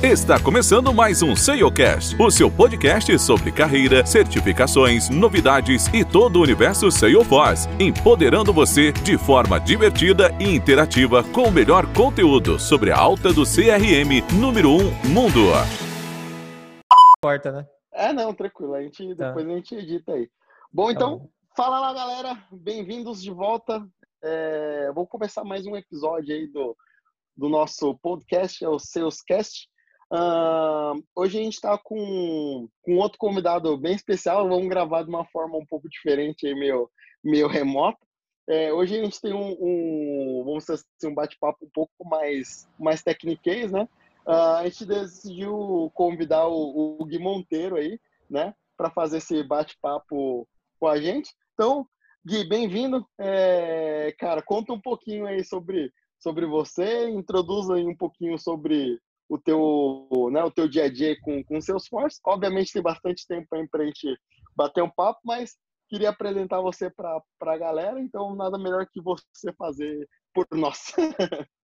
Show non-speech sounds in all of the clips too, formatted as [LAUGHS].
Está começando mais um SEOcast, o seu podcast sobre carreira, certificações, novidades e todo o universo Salesforce, empoderando você de forma divertida e interativa com o melhor conteúdo sobre a alta do CRM número 1 um mundo. Porta, né? É, não, tranquilo. A gente, tá. Depois a gente edita aí. Bom, tá então, tá fala lá, galera. Bem-vindos de volta. É, vou começar mais um episódio aí do, do nosso podcast, é o Salescast. Uh, hoje a gente está com, com outro convidado bem especial. Vamos gravar de uma forma um pouco diferente, aí, meio, meio remota. É, hoje a gente tem um, um vamos dizer assim, um bate-papo um pouco mais, mais tecniquez, né? Uh, a gente decidiu convidar o, o Gui Monteiro aí, né? Para fazer esse bate-papo com a gente. Então, Gui, bem-vindo. É, cara, conta um pouquinho aí sobre, sobre você, introduz aí um pouquinho sobre o teu, né, o teu dia a dia com, com seus forços. Obviamente tem bastante tempo para a gente bater um papo, mas queria apresentar você para a galera, então nada melhor que você fazer por nós. [LAUGHS]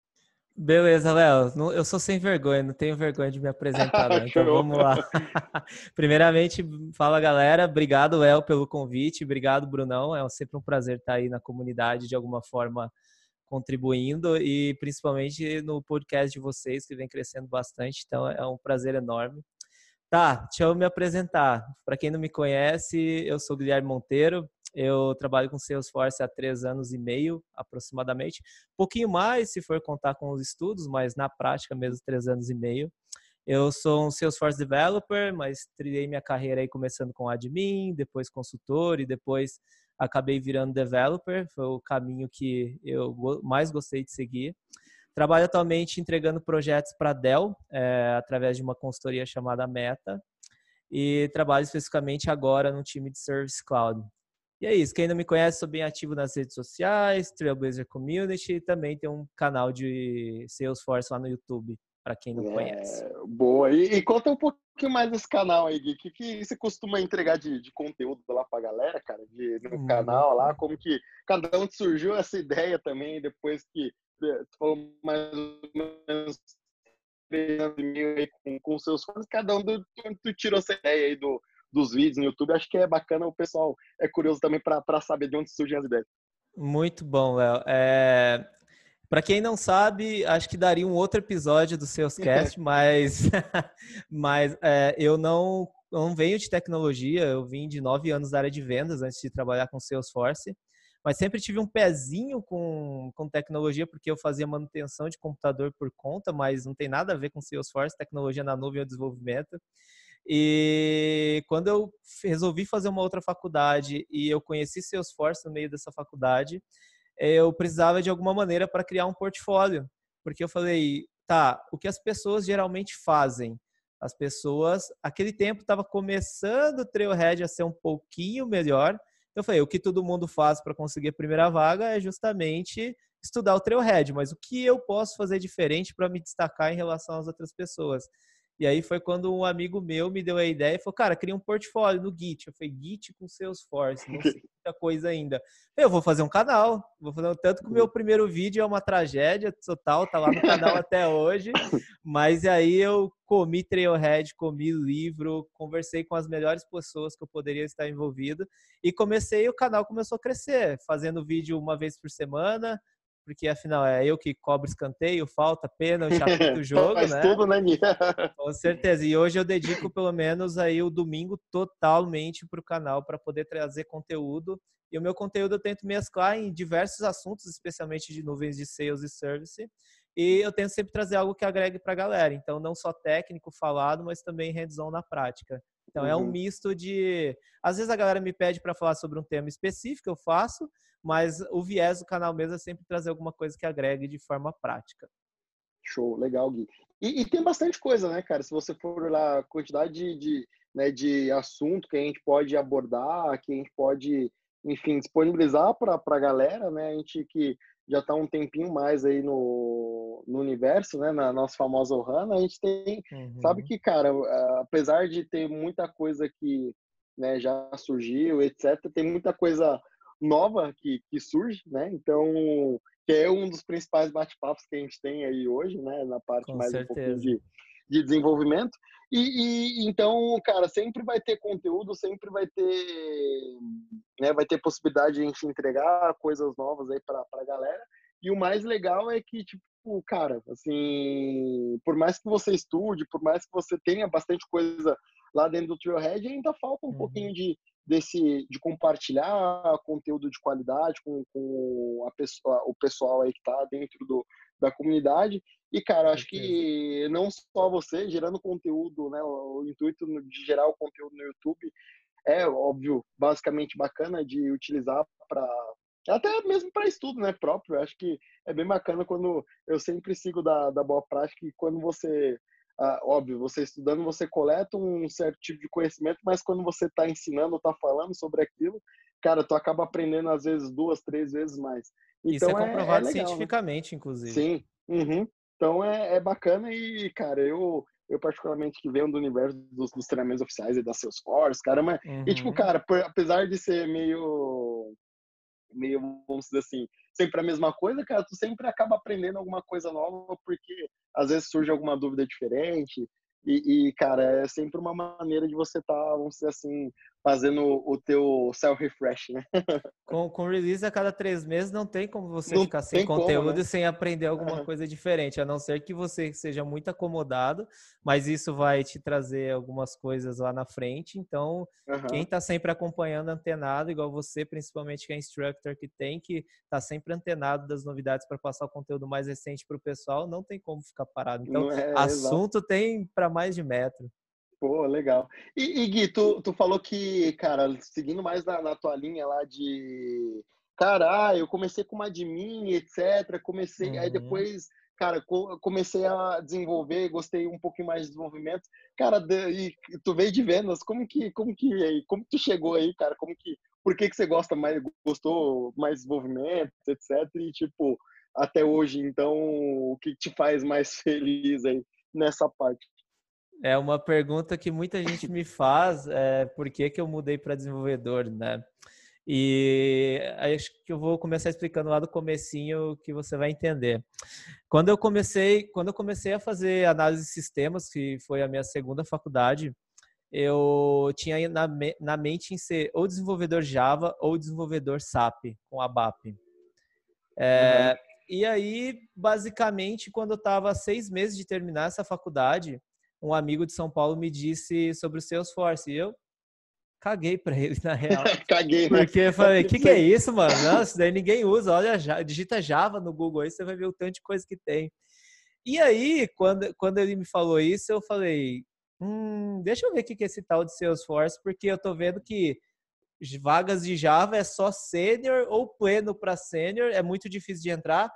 Beleza, Léo. Eu sou sem vergonha, não tenho vergonha de me apresentar, [LAUGHS] não. então vamos lá. [LAUGHS] Primeiramente, fala galera, obrigado, Léo, pelo convite, obrigado, Brunão. É sempre um prazer estar aí na comunidade de alguma forma contribuindo e principalmente no podcast de vocês, que vem crescendo bastante. Então é um prazer enorme. Tá, deixa eu me apresentar. Para quem não me conhece, eu sou Guilherme Monteiro. Eu trabalho com Salesforce há três anos e meio, aproximadamente. Pouquinho mais, se for contar com os estudos, mas na prática mesmo três anos e meio. Eu sou um Salesforce Developer, mas trilhei minha carreira aí começando com admin, depois consultor e depois acabei virando developer, foi o caminho que eu mais gostei de seguir. Trabalho atualmente entregando projetos para a Dell, é, através de uma consultoria chamada Meta, e trabalho especificamente agora no time de Service Cloud. E é isso, quem não me conhece, sou bem ativo nas redes sociais, Trailblazer Community, e também tem um canal de Salesforce lá no YouTube para quem não é, conhece. Boa. E, e, conta um pouquinho mais desse canal aí, Gui. O que, que você costuma entregar de, de conteúdo lá para a galera, cara, de, no hum. canal lá? Como que cada um surgiu essa ideia também, depois que eh, tu falou mais ou menos aí com, com seus fãs, cada um do, tu tirou essa ideia aí do, dos vídeos no YouTube. Acho que é bacana, o pessoal é curioso também para saber de onde surgem as ideias. Muito bom, Léo. É, para quem não sabe, acho que daria um outro episódio do Salescast, [LAUGHS] mas, [LAUGHS] mas é, eu não, não venho de tecnologia, eu vim de nove anos da área de vendas antes de trabalhar com Salesforce, mas sempre tive um pezinho com, com tecnologia, porque eu fazia manutenção de computador por conta, mas não tem nada a ver com Salesforce, tecnologia na nuvem ou desenvolvimento. E quando eu resolvi fazer uma outra faculdade e eu conheci Salesforce no meio dessa faculdade, eu precisava de alguma maneira para criar um portfólio, porque eu falei, tá, o que as pessoas geralmente fazem? As pessoas, aquele tempo estava começando o Trailhead a ser um pouquinho melhor. Então eu falei, o que todo mundo faz para conseguir a primeira vaga é justamente estudar o Trailhead, mas o que eu posso fazer diferente para me destacar em relação às outras pessoas? E aí foi quando um amigo meu me deu a ideia e falou, cara, cria um portfólio no Git. Eu falei, Git com Salesforce, não sei [LAUGHS] muita coisa ainda. Eu vou fazer um canal, vou fazer tanto que o meu primeiro vídeo é uma tragédia total, tá lá no canal até hoje. [LAUGHS] Mas aí eu comi Trailhead, comi livro, conversei com as melhores pessoas que eu poderia estar envolvido e comecei, o canal começou a crescer, fazendo vídeo uma vez por semana, porque afinal é eu que cobro escanteio, falta, pena, [LAUGHS] o chato do jogo, Faz né? tudo, né, Com certeza. E hoje eu dedico pelo menos aí o domingo totalmente para o canal para poder trazer conteúdo. E o meu conteúdo eu tento mesclar em diversos assuntos, especialmente de nuvens de sales e service. E eu tento sempre trazer algo que agregue para a galera. Então, não só técnico falado, mas também hands-on na prática. Então, uhum. é um uhum. misto de. Às vezes a galera me pede para falar sobre um tema específico, eu faço, mas o viés do canal mesmo é sempre trazer alguma coisa que agregue de forma prática. Show, legal, Gui. E, e tem bastante coisa, né, cara? Se você for lá, a quantidade de, de, né, de assunto que a gente pode abordar, que a gente pode, enfim, disponibilizar para a galera, né? A gente que já está um tempinho mais aí no, no universo, né? Na nossa famosa Ohana, a gente tem, uhum. sabe que, cara, apesar de ter muita coisa que né, já surgiu, etc., tem muita coisa nova que, que surge, né? Então, que é um dos principais bate-papos que a gente tem aí hoje, né? Na parte Com mais certeza. um pouquinho de, de desenvolvimento. E, e, então, cara, sempre vai ter conteúdo, sempre vai ter, né, vai ter possibilidade de a gente entregar coisas novas aí para a galera. E o mais legal é que, tipo, cara, assim, por mais que você estude, por mais que você tenha bastante coisa lá dentro do Trailhead, ainda falta um uhum. pouquinho de, desse de compartilhar conteúdo de qualidade com, com a pessoa, o pessoal aí que está dentro do, da comunidade. E, cara, acho que não só você gerando conteúdo, né? O intuito de gerar o conteúdo no YouTube é, óbvio, basicamente bacana de utilizar para até mesmo para estudo, né, próprio. Acho que é bem bacana quando eu sempre sigo da, da boa prática e quando você ah, óbvio, você estudando, você coleta um certo tipo de conhecimento, mas quando você está ensinando, está falando sobre aquilo, cara, tu acaba aprendendo às vezes duas, três vezes mais. Então, Isso é, é comprovado é, é legal, né? cientificamente, né? inclusive. Sim. Uhum. Então é, é bacana e, cara, eu eu particularmente que venho do universo dos, dos treinamentos oficiais e da Salesforce, caramba. Uhum. E tipo, uhum. cara, por, apesar de ser meio meio, vamos dizer assim, sempre a mesma coisa, cara, tu sempre acaba aprendendo alguma coisa nova, porque às vezes surge alguma dúvida diferente, e, e, cara, é sempre uma maneira de você estar, tá, vamos dizer assim, fazendo o teu self-refresh, né? [LAUGHS] Com, com release a cada três meses, não tem como você não ficar sem conteúdo como, né? e sem aprender alguma uhum. coisa diferente, a não ser que você seja muito acomodado, mas isso vai te trazer algumas coisas lá na frente. Então, uhum. quem está sempre acompanhando, antenado, igual você, principalmente que é instructor, que tem que estar tá sempre antenado das novidades para passar o conteúdo mais recente para o pessoal, não tem como ficar parado. Então, é, assunto exato. tem para mais de metro. Pô, legal. E, e Gui, tu, tu falou que, cara, seguindo mais na, na tua linha lá de. Cara, ah, eu comecei com uma admin, etc. Comecei, uhum. aí depois, cara, comecei a desenvolver, gostei um pouquinho mais de desenvolvimento. Cara, e tu veio de vendas, como que, como que, como tu chegou aí, cara? Como que, por que que você gosta mais, gostou mais de desenvolvimento, etc. E, tipo, até hoje, então, o que te faz mais [LAUGHS] feliz aí nessa parte? É uma pergunta que muita gente me faz, é, por que, que eu mudei para desenvolvedor, né? E acho que eu vou começar explicando lá do comecinho que você vai entender. Quando eu comecei, quando eu comecei a fazer análise de sistemas, que foi a minha segunda faculdade, eu tinha na, na mente em ser ou desenvolvedor Java ou desenvolvedor SAP com ABAP. É, uhum. E aí, basicamente, quando eu estava seis meses de terminar essa faculdade, um amigo de São Paulo me disse sobre o Salesforce. E eu caguei para ele, na real. [LAUGHS] caguei, né? Porque eu falei, o que, que é isso, mano? Não, isso daí ninguém usa. Olha, digita Java no Google aí, você vai ver o tanto de coisa que tem. E aí, quando, quando ele me falou isso, eu falei, hum, deixa eu ver o que é esse tal de Salesforce, porque eu tô vendo que vagas de Java é só sênior ou pleno para sênior, é muito difícil de entrar.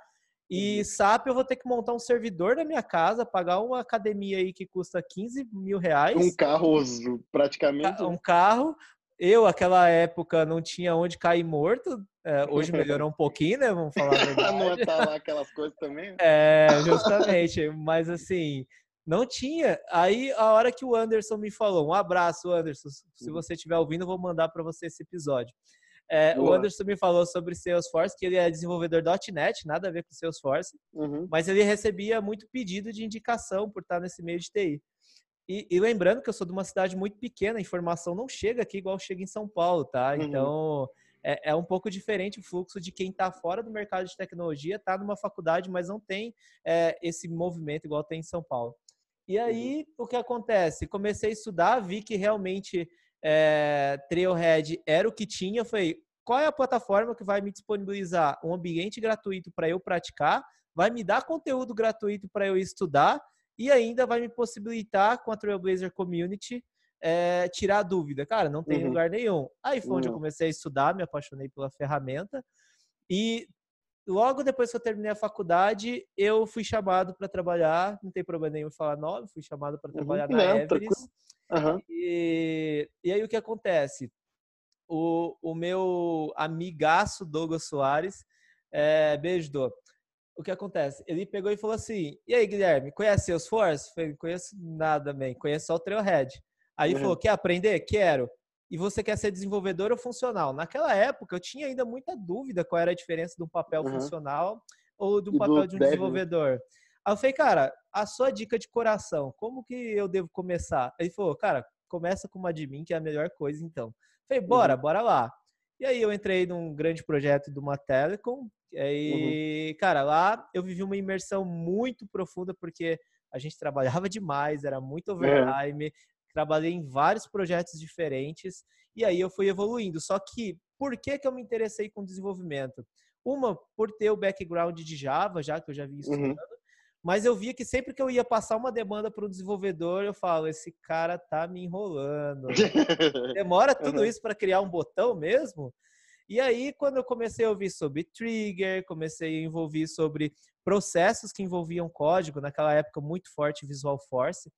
E SAP eu vou ter que montar um servidor na minha casa, pagar uma academia aí que custa 15 mil reais. Um carro, praticamente. Um carro. Eu, aquela época, não tinha onde cair morto. É, hoje melhorou um pouquinho, né? Vamos falar a [LAUGHS] verdade. não tá lá aquelas coisas também? É, justamente. Mas assim, não tinha. Aí, a hora que o Anderson me falou, um abraço, Anderson. Se você estiver ouvindo, eu vou mandar para você esse episódio. É, o Anderson me falou sobre Salesforce, que ele é desenvolvedor .NET, nada a ver com Salesforce, uhum. mas ele recebia muito pedido de indicação por estar nesse meio de TI. E, e, lembrando que eu sou de uma cidade muito pequena, a informação não chega aqui igual chega em São Paulo, tá? Uhum. Então, é, é, um pouco diferente o fluxo de quem está fora do mercado de tecnologia, está numa faculdade, mas não tem é, esse movimento igual tem em São Paulo. E aí, uhum. o que acontece? Comecei a estudar, vi que realmente é, Trailhead era o que tinha. Eu falei, qual é a plataforma que vai me disponibilizar um ambiente gratuito para eu praticar, vai me dar conteúdo gratuito para eu estudar e ainda vai me possibilitar com a Trailblazer Community é, tirar dúvida. Cara, não tem uhum. lugar nenhum. Aí foi onde eu comecei a estudar, me apaixonei pela ferramenta e logo depois que eu terminei a faculdade, eu fui chamado para trabalhar, não tem problema nenhum falar nome, fui chamado para uhum. trabalhar uhum, na Everest. Uhum. E, e aí o que acontece? O, o meu amigaço Douglas Soares, é, beijo. O que acontece? Ele pegou e falou assim: E aí, Guilherme, conhece Salesforce? Eu falei: Conheço nada, man. Conheço só o Trailhead. Aí uhum. falou: Quer aprender? Quero. E você quer ser desenvolvedor ou funcional? Naquela época, eu tinha ainda muita dúvida qual era a diferença de um papel uhum. funcional ou de um papel de um dev, né? desenvolvedor. Aí eu falei, cara, a sua dica de coração, como que eu devo começar? Ele falou, cara, começa com uma admin, que é a melhor coisa, então. Eu falei, bora, uhum. bora lá. E aí eu entrei num grande projeto de uma telecom, e aí, uhum. cara, lá eu vivi uma imersão muito profunda, porque a gente [LAUGHS] trabalhava demais, era muito overtime, é. Trabalhei em vários projetos diferentes, e aí eu fui evoluindo. Só que, por que que eu me interessei com desenvolvimento? Uma, por ter o background de Java, já que eu já vi isso uhum. mas eu via que sempre que eu ia passar uma demanda para o desenvolvedor, eu falo, esse cara tá me enrolando. [LAUGHS] Demora tudo uhum. isso para criar um botão mesmo? E aí, quando eu comecei a ouvir sobre trigger, comecei a envolver sobre processos que envolviam código, naquela época muito forte Visual Force,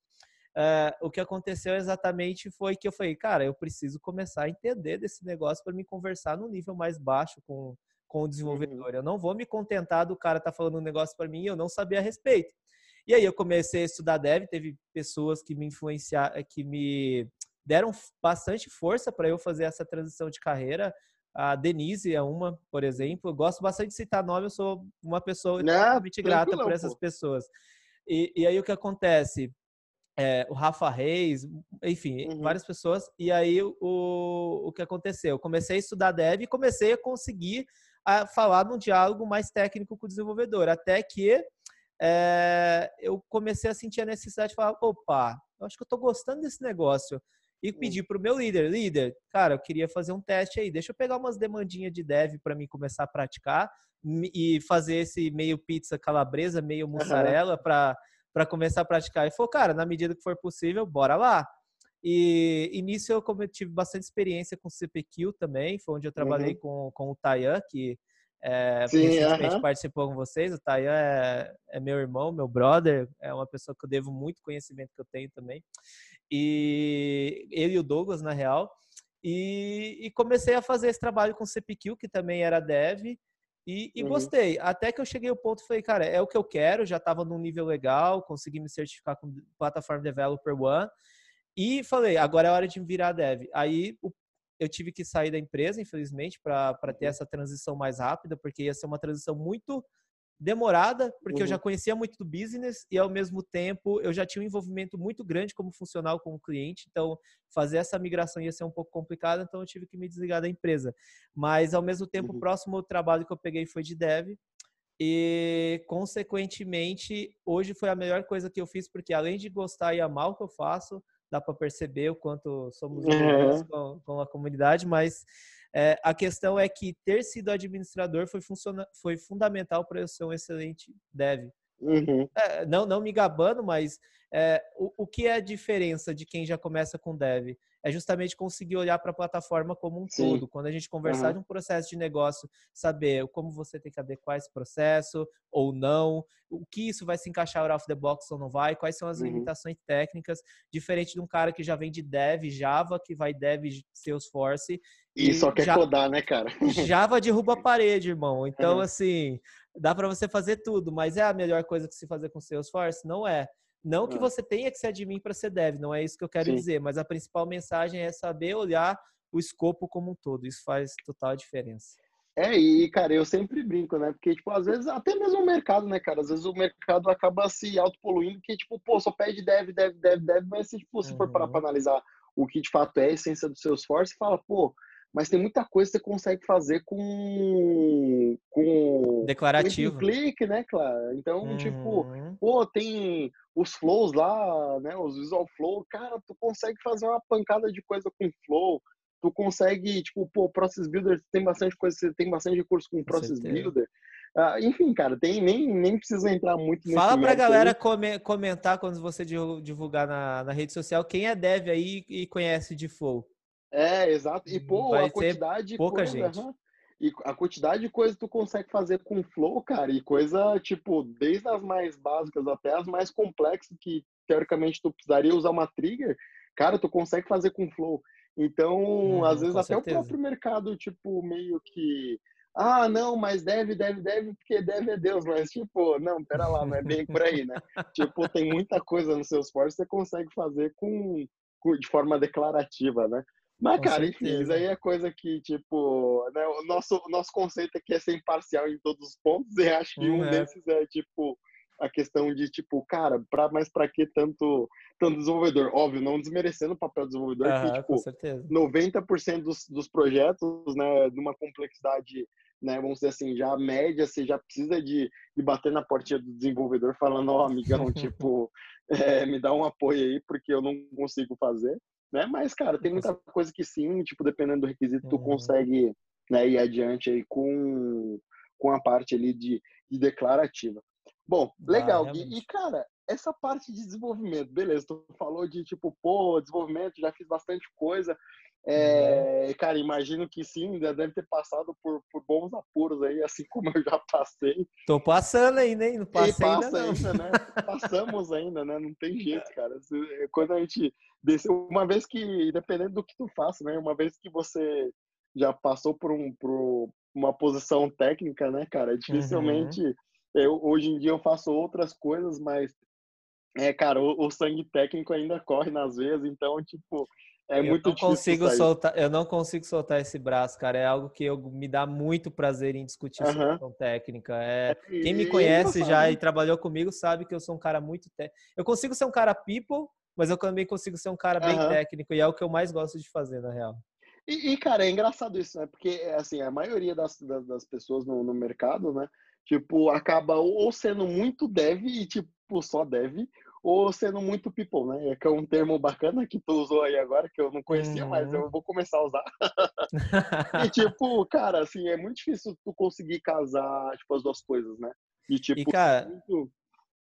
uh, o que aconteceu exatamente foi que eu falei, cara, eu preciso começar a entender desse negócio para me conversar no nível mais baixo com, com o uhum. desenvolvedor. Uhum. Eu não vou me contentar do cara estar tá falando um negócio para mim e eu não saber a respeito. E aí eu comecei a estudar dev, teve pessoas que me influenciaram, que me deram bastante força para eu fazer essa transição de carreira. A Denise é uma, por exemplo. Eu gosto bastante de citar nome, eu sou uma pessoa extremamente grata por essas pô. pessoas. E, e, aí o que acontece? É, o Rafa Reis, enfim, uhum. várias pessoas. E aí o, o que aconteceu? Eu comecei a estudar dev e comecei a conseguir a falar num diálogo mais técnico com o desenvolvedor. Até que é, eu comecei a sentir a necessidade de falar: opa, eu acho que eu estou gostando desse negócio e hum. pedir para o meu líder, líder, cara, eu queria fazer um teste aí, deixa eu pegar umas demandinhas de dev para mim começar a praticar e fazer esse meio pizza calabresa, meio mussarela uhum. para começar a praticar. E falou, cara, na medida que for possível, bora lá. E, e nisso eu tive bastante experiência com CPQ também, foi onde eu trabalhei uhum. com, com o Tayan, que é, Sim, recentemente uhum. participou com vocês. O Tayan é, é, meu irmão, meu brother, é uma pessoa que eu devo muito conhecimento que eu tenho também. E ele e o Douglas, na real. E, e comecei a fazer esse trabalho com o CPQ, que também era dev, e, e uhum. gostei. Até que eu cheguei ao ponto e falei, cara, é o que eu quero, já estava num nível legal, consegui me certificar com Platform Developer One. E falei, agora é hora de virar dev. Aí eu tive que sair da empresa, infelizmente, para ter uhum. essa transição mais rápida, porque ia ser uma transição muito demorada, porque uhum. eu já uhum. conhecia muito do business e ao mesmo tempo eu já tinha um envolvimento muito grande como funcional com o cliente, então fazer essa migração ia ser um pouco complicado, então eu tive que me desligar da empresa. Mas ao mesmo tempo, uhum. o próximo trabalho que eu peguei foi de dev e consequentemente hoje foi a melhor coisa que eu fiz, porque além de gostar e amar o que eu faço, dá para perceber o quanto somos uhum. com, com, a comunidade, mas é, a questão é que ter sido administrador foi, foi fundamental para eu ser um excelente dev. Uhum. É, não, não me gabando, mas é, o, o que é a diferença de quem já começa com dev? É justamente conseguir olhar para a plataforma como um Sim. todo. Quando a gente conversar uhum. de um processo de negócio, saber como você tem que adequar esse processo ou não, o que isso vai se encaixar out of the box ou não vai, quais são as uhum. limitações técnicas, diferente de um cara que já vem de dev, Java, que vai dev Salesforce. E, e só quer codar, né, cara? [LAUGHS] Java derruba a parede, irmão. Então, uhum. assim, dá para você fazer tudo, mas é a melhor coisa que se fazer com Salesforce? Não é. Não que é. você tenha que ser admin para ser dev, não é isso que eu quero Sim. dizer, mas a principal mensagem é saber olhar o escopo como um todo. Isso faz total diferença. É, e, cara, eu sempre brinco, né? Porque, tipo, às vezes, até mesmo o mercado, né, cara? Às vezes o mercado acaba se autopoluindo, que, tipo, pô, só pede dev, dev, dev, dev, mas se, tipo, se uhum. for parar pra analisar o que de fato é a essência do seu esforço, fala, pô, mas tem muita coisa que você consegue fazer com com declarativo com clique, né, claro. Então, tipo, uhum. tipo, pô, tem os flows lá, né, os visual flow, cara, tu consegue fazer uma pancada de coisa com flow. Tu consegue, tipo, pô, process builder tem bastante coisa, você tem bastante recurso com process builder. Uh, enfim, cara, tem, nem, nem precisa entrar muito nesse Fala pra galera come, comentar quando você divulgar na, na rede social quem é dev aí e conhece de Flow. É, exato. E, pô, Vai a quantidade. pouca coisa, gente. Uhum. E a quantidade de coisa que tu consegue fazer com Flow, cara, e coisa, tipo, desde as mais básicas até as mais complexas, que teoricamente tu precisaria usar uma trigger, cara, tu consegue fazer com Flow. Então, hum, às vezes até certeza. o próprio mercado, tipo, meio que. Ah, não, mas deve, deve, deve, porque deve é Deus, mas tipo, não, pera lá, não é bem por aí, né? [LAUGHS] tipo, tem muita coisa no seu esforço que você consegue fazer com, com, de forma declarativa, né? Mas, Com cara, certeza. enfim, isso aí é coisa que, tipo, né, o nosso, nosso conceito aqui é ser imparcial em todos os pontos, e acho que um, um é. desses é, tipo, a questão de tipo, cara, pra, mas para que tanto, tanto desenvolvedor? Óbvio, não desmerecendo o papel do desenvolvedor, ah, que tipo, 90% dos, dos projetos, né, de uma complexidade, né, vamos dizer assim, já média, você já precisa de, de bater na portinha do desenvolvedor falando, ó, oh, amigão, [LAUGHS] tipo, [LAUGHS] é, me dá um apoio aí, porque eu não consigo fazer, né? Mas, cara, tem muita coisa que sim, tipo, dependendo do requisito, tu uhum. consegue né, ir adiante aí com, com a parte ali de, de declarativa. Bom, legal, ah, e, e, cara, essa parte de desenvolvimento, beleza, tu falou de tipo, pô, desenvolvimento, já fiz bastante coisa. É, uhum. Cara, imagino que sim, deve ter passado por, por bons apuros aí, assim [LAUGHS] como eu já passei. Tô passando ainda, hein? Não passei passa ainda, ainda, né? [LAUGHS] Passamos ainda, né? Não tem jeito, [LAUGHS] cara. Quando a gente desce, uma vez que, dependendo do que tu faça, né? Uma vez que você já passou por, um, por uma posição técnica, né, cara? Dificilmente. Uhum. Eu, hoje em dia eu faço outras coisas, mas é, cara, o, o, sangue técnico ainda corre nas veias, então, tipo, é eu muito não consigo soltar Eu não consigo soltar esse braço, cara. É algo que eu, me dá muito prazer em discutir uhum. questão técnica. É, quem me conhece já e trabalhou comigo sabe que eu sou um cara muito técnico. Eu consigo ser um cara people, mas eu também consigo ser um cara bem uhum. técnico, e é o que eu mais gosto de fazer, na real. E, e, cara, é engraçado isso, né? Porque, assim, a maioria das, das, das pessoas no, no, mercado, né? Tipo, acaba ou sendo muito dev e, tipo, só dev, ou sendo muito people, né? Que é um termo bacana que tu usou aí agora, que eu não conhecia, uhum. mas eu vou começar a usar. [LAUGHS] e, tipo, cara, assim, é muito difícil tu conseguir casar, tipo, as duas coisas, né? E, tipo, e, cara... Muito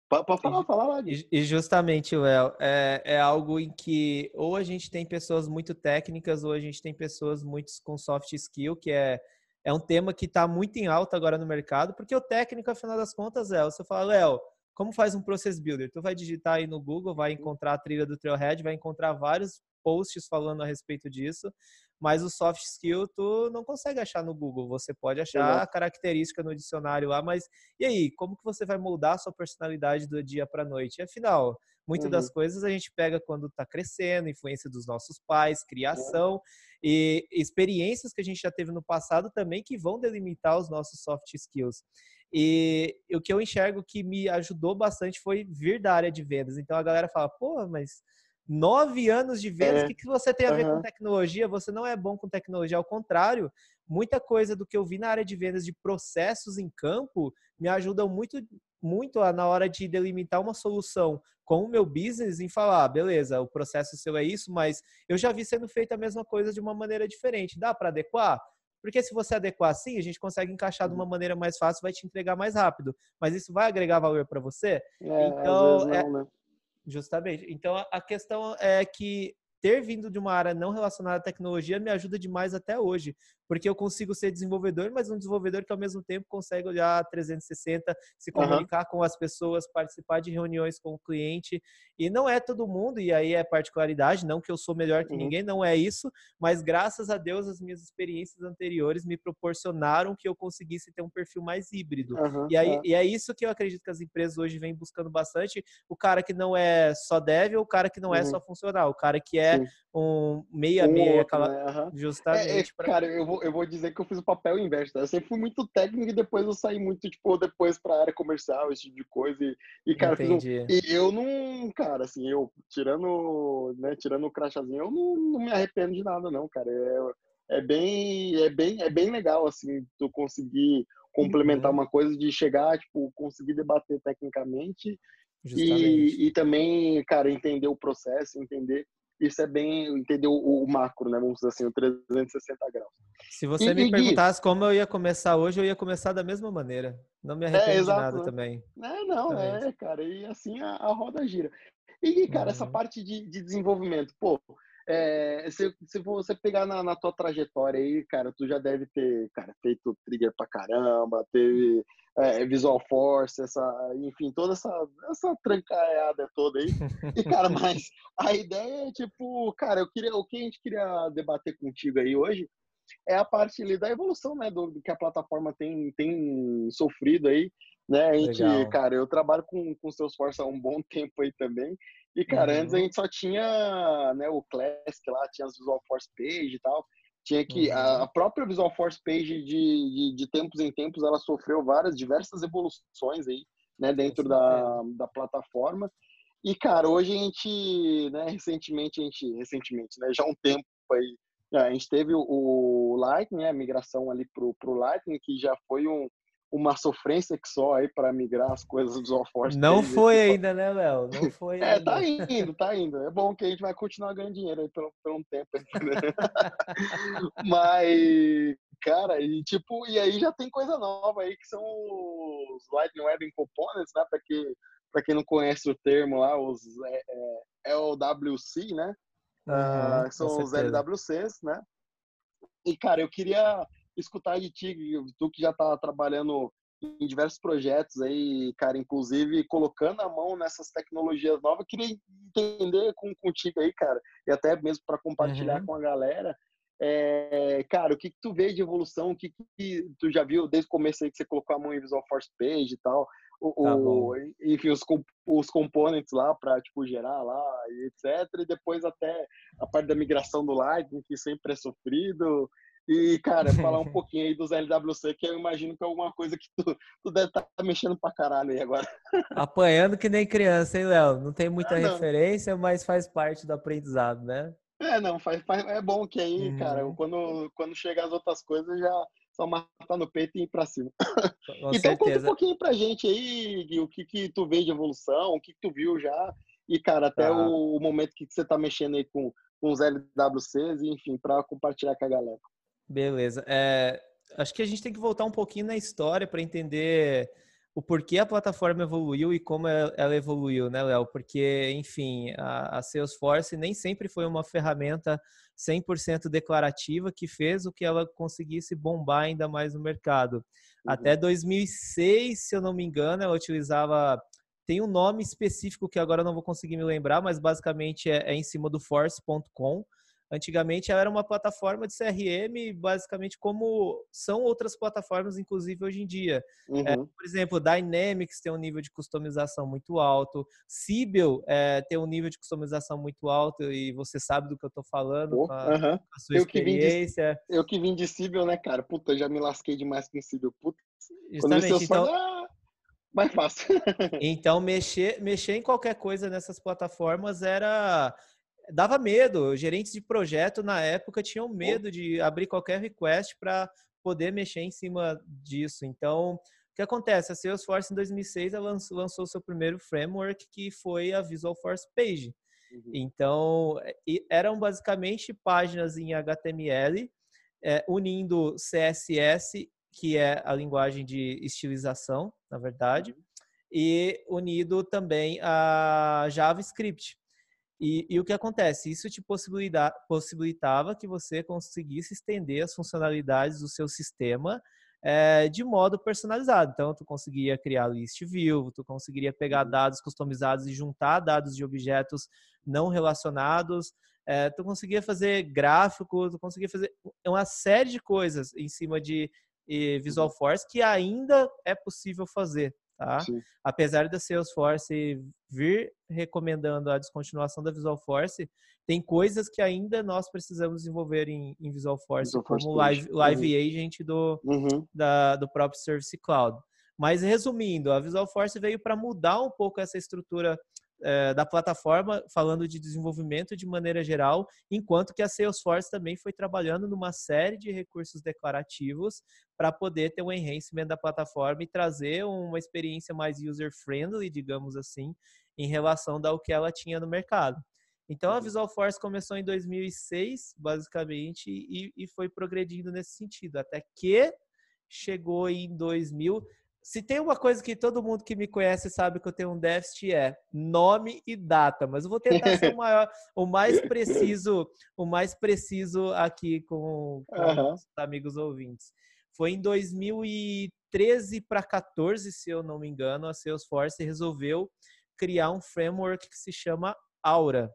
Pode falar, falar lá. E justamente, Léo, é, é algo em que ou a gente tem pessoas muito técnicas ou a gente tem pessoas muito com soft skill, que é, é um tema que está muito em alta agora no mercado, porque o técnico, afinal das contas, é, você fala, Léo, como faz um Process Builder? Tu vai digitar aí no Google, vai encontrar a trilha do Trailhead, vai encontrar vários posts falando a respeito disso mas o soft skill tu não consegue achar no Google. Você pode achar a característica no dicionário lá, mas e aí, como que você vai moldar a sua personalidade do dia para noite? afinal, muitas uhum. das coisas a gente pega quando está crescendo, influência dos nossos pais, criação uhum. e experiências que a gente já teve no passado também que vão delimitar os nossos soft skills. E o que eu enxergo que me ajudou bastante foi vir da área de vendas. Então a galera fala, pô, mas nove anos de vendas, é. o que, que você tem a ver uhum. com tecnologia? Você não é bom com tecnologia, ao contrário, muita coisa do que eu vi na área de vendas de processos em campo me ajudam muito, muito na hora de delimitar uma solução com o meu business em falar, ah, beleza, o processo seu é isso, mas eu já vi sendo feita a mesma coisa de uma maneira diferente. Dá para adequar? Porque se você adequar assim, a gente consegue encaixar de uma uhum. maneira mais fácil, vai te entregar mais rápido. Mas isso vai agregar valor para você? É, então, não, é, né? Justamente. Então a questão é que ter vindo de uma área não relacionada à tecnologia me ajuda demais até hoje, porque eu consigo ser desenvolvedor, mas um desenvolvedor que ao mesmo tempo consegue olhar 360, se comunicar uhum. com as pessoas, participar de reuniões com o cliente. E não é todo mundo, e aí é particularidade, não que eu sou melhor que uhum. ninguém, não é isso, mas graças a Deus as minhas experiências anteriores me proporcionaram que eu conseguisse ter um perfil mais híbrido. Uhum. E, aí, e é isso que eu acredito que as empresas hoje vêm buscando bastante, o cara que não é só dev ou o cara que não é uhum. só funcional, o cara que é Sim. um meia-meia, um aquela... Né? justamente. É, é, pra... Cara, eu vou eu vou dizer que eu fiz o papel inverso. Tá? Eu sempre fui muito técnico e depois eu saí muito, tipo, depois pra área comercial, esse tipo de coisa. E, e cara, um, e eu não, cara, assim, eu, tirando, né, tirando o crachazinho, eu não, não me arrependo de nada, não, cara. É, é bem, é bem, é bem legal, assim, tu conseguir complementar uhum. uma coisa de chegar, tipo, conseguir debater tecnicamente e, e também, cara, entender o processo, entender isso é bem entender o, macro, né? Vamos dizer assim, o 360 graus. Se você e, me e, perguntasse como eu ia começar hoje, eu ia começar da mesma maneira. Não me arrependo é, de nada né? também. É, não, Exatamente. é, cara. E assim a, a roda gira. E, cara, uhum. essa parte de, de desenvolvimento, pô, é, se, se você pegar na, na, tua trajetória aí, cara, tu já deve ter, cara, feito trigger pra caramba, teve é, Visual Force, essa, enfim, toda essa, essa trancaiada toda aí. E, cara, [LAUGHS] mas a ideia é, tipo, cara, eu queria, o que a gente queria debater contigo aí hoje é a parte ali da evolução, né, do, do que a plataforma tem, tem sofrido aí, né, a gente, Legal. cara, eu trabalho com, com Salesforce há um bom tempo aí também, e, cara, uhum. antes a gente só tinha, né, o Classic lá, tinha as Visual Force Page e tal, tinha que, uhum. a, própria Visual Force Page de, de, de tempos em tempos, ela sofreu várias, diversas evoluções aí, né, dentro da, da plataforma. E, cara, hoje a gente, né, recentemente, a gente, recentemente, né, já há um tempo aí, a gente teve o, o Lightning, né, a migração ali pro, pro Lightning, que já foi um, uma sofrência que só aí para migrar as coisas do Zoforce. Não foi ainda, né, Léo? Não [LAUGHS] foi É, tá indo, tá indo. É bom que a gente vai continuar ganhando dinheiro aí por, por um tempo. Né? [LAUGHS] Mas, cara, e tipo, e aí já tem coisa nova aí que são os Lightning Web Components, né? Para que, pra quem não conhece o termo lá, os é, é, LWC, né? Ah, são os LWCs, né? E, cara, eu queria escutar de ti, tu que já está trabalhando em diversos projetos aí, cara, inclusive colocando a mão nessas tecnologias novas, queria entender com, contigo aí, cara, e até mesmo para compartilhar uhum. com a galera, é, cara, o que, que tu vê de evolução, o que, que tu já viu desde o começo aí que você colocou a mão em Visual Force Page e tal, o, tá o enfim, os, os components lá para tipo gerar lá e etc. E depois até a parte da migração do Lightning, que sempre é sofrido. E, cara, falar um [LAUGHS] pouquinho aí dos LWC, que eu imagino que é alguma coisa que tu, tu deve estar tá mexendo pra caralho aí agora. [LAUGHS] Apanhando que nem criança, hein, Léo? Não tem muita é, referência, mas faz parte do aprendizado, né? É, não, faz, faz é bom que aí, uhum. cara, quando, quando chega as outras coisas, já só matar no peito e ir pra cima. Com [LAUGHS] então certeza. conta um pouquinho pra gente aí, Gui, o que que tu vê de evolução, o que que tu viu já, e, cara, até tá. o, o, momento que você tá mexendo aí com, com os LWCs, enfim, para compartilhar com a galera. Beleza. É, acho que a gente tem que voltar um pouquinho na história para entender o porquê a plataforma evoluiu e como ela evoluiu, né, Léo? Porque, enfim, a, a, Salesforce nem sempre foi uma ferramenta 100% declarativa que fez o que ela conseguisse bombar ainda mais no mercado. Uhum. Até 2006, se eu não me engano, ela utilizava tem um nome específico que agora eu não vou conseguir me lembrar, mas basicamente é, é em cima do force.com, Antigamente ela era uma plataforma de CRM, basicamente como são outras plataformas, inclusive hoje em dia. É, uhum. É, por exemplo, Dynamics tem um nível de customização muito alto, Sibyl é, tem um nível de customização muito alto e você sabe do que eu estou falando oh, com, a, uhum. com, a, sua eu experiência. Que de, eu que vim de Sibyl, né, cara? Puta, já me lasquei demais com Sibyl. Puta. Justamente, então... Ah, mais fácil. [LAUGHS] então, mexer, mexer em qualquer coisa nessas plataformas era dava medo. Gerentes de projeto na época tinham medo de abrir qualquer request para poder mexer em cima disso. Então, o que acontece? A Salesforce em 2006 lançou seu primeiro framework que foi a Visual Force Page. Uhum. Então, eram basicamente páginas em HTML é, unindo CSS, que é a linguagem de estilização, na verdade, uhum. e unido também a JavaScript. E, e, o que acontece? Isso te possibilitava que você conseguisse estender as funcionalidades do seu sistema é, de modo personalizado. Então, tu conseguiria criar list view, tu conseguiria pegar uhum. dados customizados e juntar dados de objetos não relacionados, é, tu conseguia fazer gráfico, tu conseguia fazer uma série de coisas em cima de Visual uhum. Force que ainda é possível fazer tá? Sim. Apesar da Salesforce vir recomendando a descontinuação da Visual Force, tem coisas que ainda nós precisamos desenvolver em, em Visual Force, Visual como o Live, Live uhum. Agent do, uhum. da, do próprio Service Cloud. Mas resumindo, a Visual Force veio para mudar um pouco essa estrutura é, da plataforma, falando de desenvolvimento de maneira geral, enquanto que a Salesforce também foi trabalhando numa série de recursos declarativos para poder ter um enhancement da plataforma e trazer uma experiência mais user-friendly, digamos assim, em relação ao que ela tinha no mercado. Então, a uhum. Visual Force começou em 2006, basicamente, e, e foi progredindo nesse sentido, até que chegou em 2000 se tem uma coisa que todo mundo que me conhece sabe que eu tenho um déficit é nome e data, mas eu vou tentar ser o [LAUGHS] maior, o mais preciso, o mais preciso aqui com, com uhum. os amigos ouvintes. Foi em 2013 para 14, se eu não me engano, a Salesforce resolveu criar um framework que se chama Aura.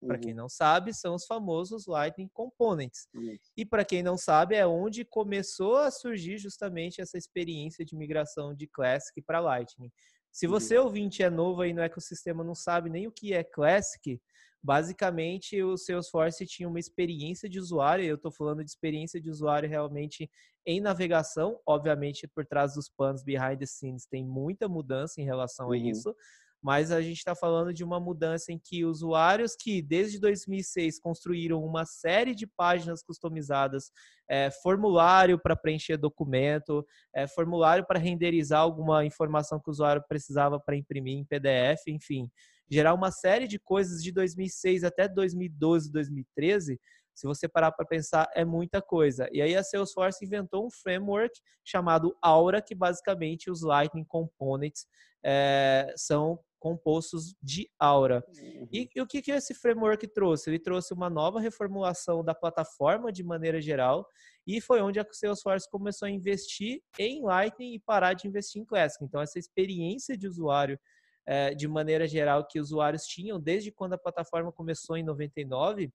Para uhum. quem não sabe, são os famosos Lightning Components. Uhum. E para quem não sabe, é onde começou a surgir justamente essa experiência de migração de Classic para Lightning. Se você uhum. ouvinte é novo aí no ecossistema, não sabe nem o que é Classic, Basicamente, o Salesforce tinha uma experiência de usuário, eu estou falando de experiência de usuário realmente em navegação, obviamente por trás dos panos behind the scenes tem muita mudança em relação uhum. a isso, mas a gente está falando de uma mudança em que usuários que desde 2006 construíram uma série de páginas customizadas, é, formulário para preencher documento, é, formulário para renderizar alguma informação que o usuário precisava para imprimir em PDF, enfim, gerar uma série de coisas de 2006 até 2012, 2013, se você parar para pensar, é muita coisa. E aí a Salesforce inventou um framework chamado Aura, que basicamente os Lightning Components é, são compostos de Aura. Uhum. E, e, o que, que esse framework trouxe? Ele trouxe uma nova reformulação da plataforma de maneira geral e foi onde a Salesforce começou a investir em Lightning e parar de investir em Classic. Então, essa experiência de usuário é, de maneira geral que usuários tinham desde quando a plataforma começou em 99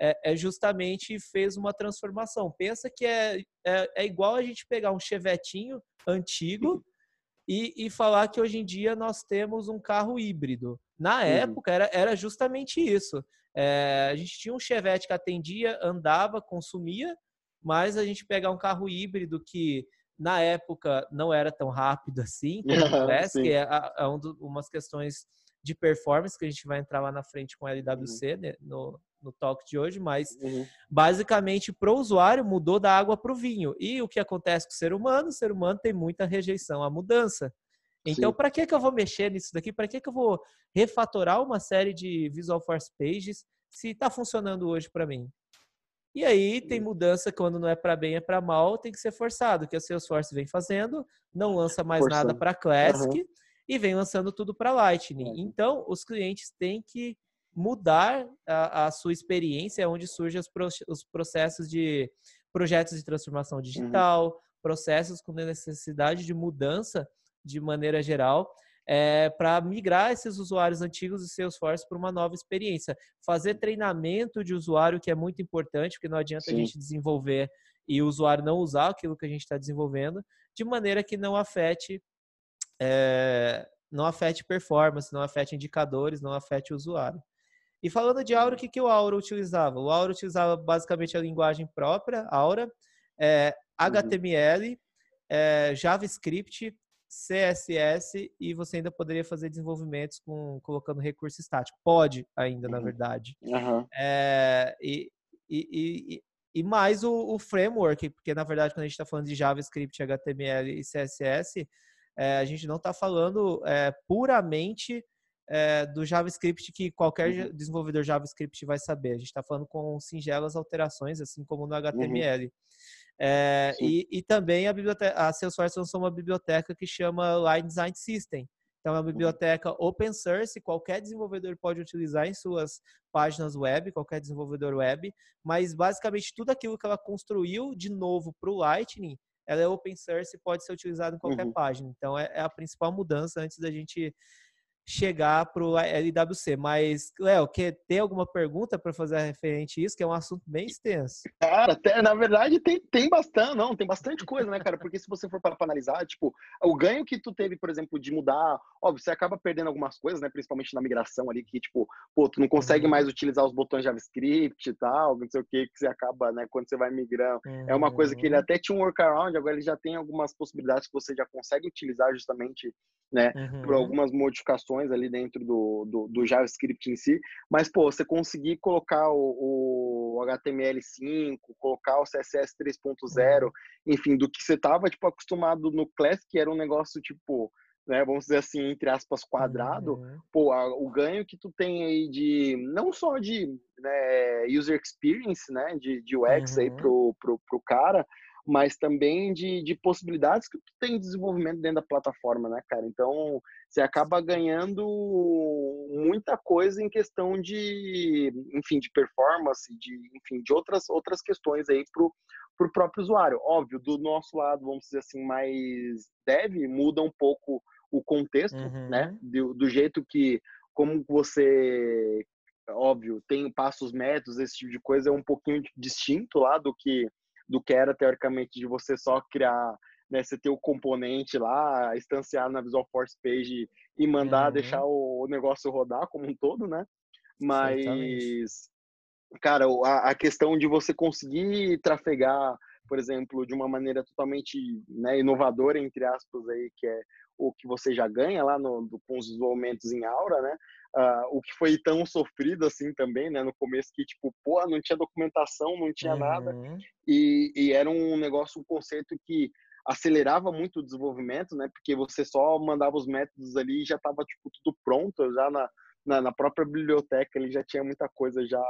é, é justamente fez uma transformação. Pensa que é, é, é igual a gente pegar um chevetinho antigo [LAUGHS] e, e, falar que hoje em dia nós temos um carro híbrido. Na uhum. época era, era justamente isso. É, a gente tinha um Chevette que atendia, andava, consumia, mas a gente pegar um carro híbrido que na época não era tão rápido assim, [LAUGHS] como Classic, é, é um do, umas questões de performance que a gente vai entrar lá na frente com a LWC uhum. né, no, no talk de hoje, mas uhum. basicamente para o usuário mudou da água para o vinho. E o que acontece com o ser humano? O ser humano tem muita rejeição à mudança. Então, para que, que eu vou mexer nisso daqui? Para que, que eu vou refatorar uma série de Visual Force Pages se está funcionando hoje para mim? E aí tem mudança quando não é para bem, é para mal, tem que ser forçado, que o Salesforce vem fazendo, não lança mais Forçando. nada para Classic uhum. e vem lançando tudo para Lightning. Então, os clientes têm que mudar a, a sua experiência, onde surgem os, pro, os, processos de projetos de transformação uhum. digital, uhum. processos com necessidade de mudança de maneira geral é, para migrar esses usuários antigos de Salesforce para uma nova experiência. Fazer treinamento de usuário, que é muito importante, porque não adianta Sim. a gente desenvolver e o usuário não usar aquilo que a gente está desenvolvendo, de maneira que não afete, é, não afete performance, não afete indicadores, não afete o usuário. E falando de Aura, o que, que o Aura utilizava? O Aura utilizava basicamente a linguagem própria, Aura, é, HTML, é, JavaScript CSS e você ainda poderia fazer desenvolvimentos com colocando recurso estático. Pode ainda, uhum. na verdade. Uhum. É, e, e, e, e, mais o, o, framework, porque na verdade quando a gente está falando de JavaScript, HTML e CSS, é, a gente não está falando é, puramente é, do JavaScript que qualquer uhum. desenvolvedor JavaScript vai saber. A gente está falando com singelas alterações, assim como no HTML. Uhum. É, e, e, também a, biblioteca, a Salesforce lançou uma biblioteca que chama Line Design System. Então, é uma uhum. biblioteca open source, qualquer desenvolvedor pode utilizar em suas páginas web, qualquer desenvolvedor web, mas basicamente tudo aquilo que ela construiu de novo para o Lightning, ela é open source e pode ser utilizado em qualquer uhum. página. Então, é, é, a principal mudança antes da gente chegar para o LWC. Mas, Léo, quer ter alguma pergunta para fazer referente a isso, que é um assunto bem extenso? Cara, até, na verdade tem, tem bastante, não, tem bastante coisa, né, cara? Porque se você for para analisar, tipo, o ganho que tu teve, por exemplo, de mudar, óbvio, você acaba perdendo algumas coisas, né, principalmente na migração ali, que, tipo, pô, tu não consegue uhum. mais utilizar os botões JavaScript e tal, não sei o que, que você acaba, né, quando você vai migrando. Uhum. É uma coisa que ele uhum. até tinha um workaround, agora ele já tem algumas possibilidades que você já consegue utilizar justamente, né, uhum. por algumas modificações ali dentro do, do, do, JavaScript em si, mas, pô, você conseguir colocar o, o HTML5, colocar o CSS 3.0, uhum. enfim, do que você tava, tipo, acostumado no Classic, que era um negócio, tipo, né, vamos dizer assim, entre aspas, quadrado, uhum. pô, a, o ganho que tu tem aí de, não só de né, user experience, né, de, de UX uhum. aí pro, pro, pro cara, mas também de, de possibilidades que tu tem de desenvolvimento dentro da plataforma, né, cara? Então, você acaba ganhando muita coisa em questão de, enfim, de performance, de, enfim, de outras, outras questões aí pro, pro próprio usuário. Óbvio, do nosso lado, vamos dizer assim, mais dev, muda um pouco o contexto, uhum. né? Do, do jeito que, como você óbvio, tem passos métodos, esse tipo de coisa é um pouquinho distinto lá do que do que era teoricamente de você só criar, né, você ter o componente lá, instanciar na Visual Force Page e mandar uhum. deixar o, negócio rodar como um todo, né? Mas, cara, a, a, questão de você conseguir trafegar, por exemplo, de uma maneira totalmente né, inovadora, entre aspas, aí, que é o que você já ganha lá no, do, com os desenvolvimentos em Aura, né? Uh, o que foi tão sofrido assim também, né? No começo que, tipo, pô, não tinha documentação, não tinha uhum. nada. E, e, era um negócio, um conceito que acelerava muito o desenvolvimento, né? Porque você só mandava os métodos ali e já estava, tipo, tudo pronto, já na, na, na, própria biblioteca ele já tinha muita coisa já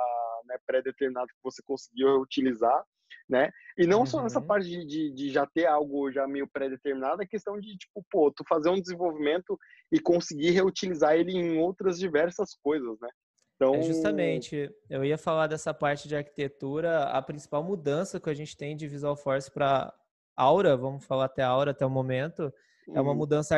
né, pré-determinada que você conseguia utilizar né? E não uhum. só nessa uhum. parte de, de, de, já ter algo já meio pré-determinado, é questão de, tipo, pô, tu fazer um desenvolvimento e conseguir reutilizar ele em outras diversas coisas, né? Então... É justamente, eu ia falar dessa parte de arquitetura, a principal mudança que a gente tem de Visual Force para Aura, vamos falar até Aura até o momento, é uma uhum. mudança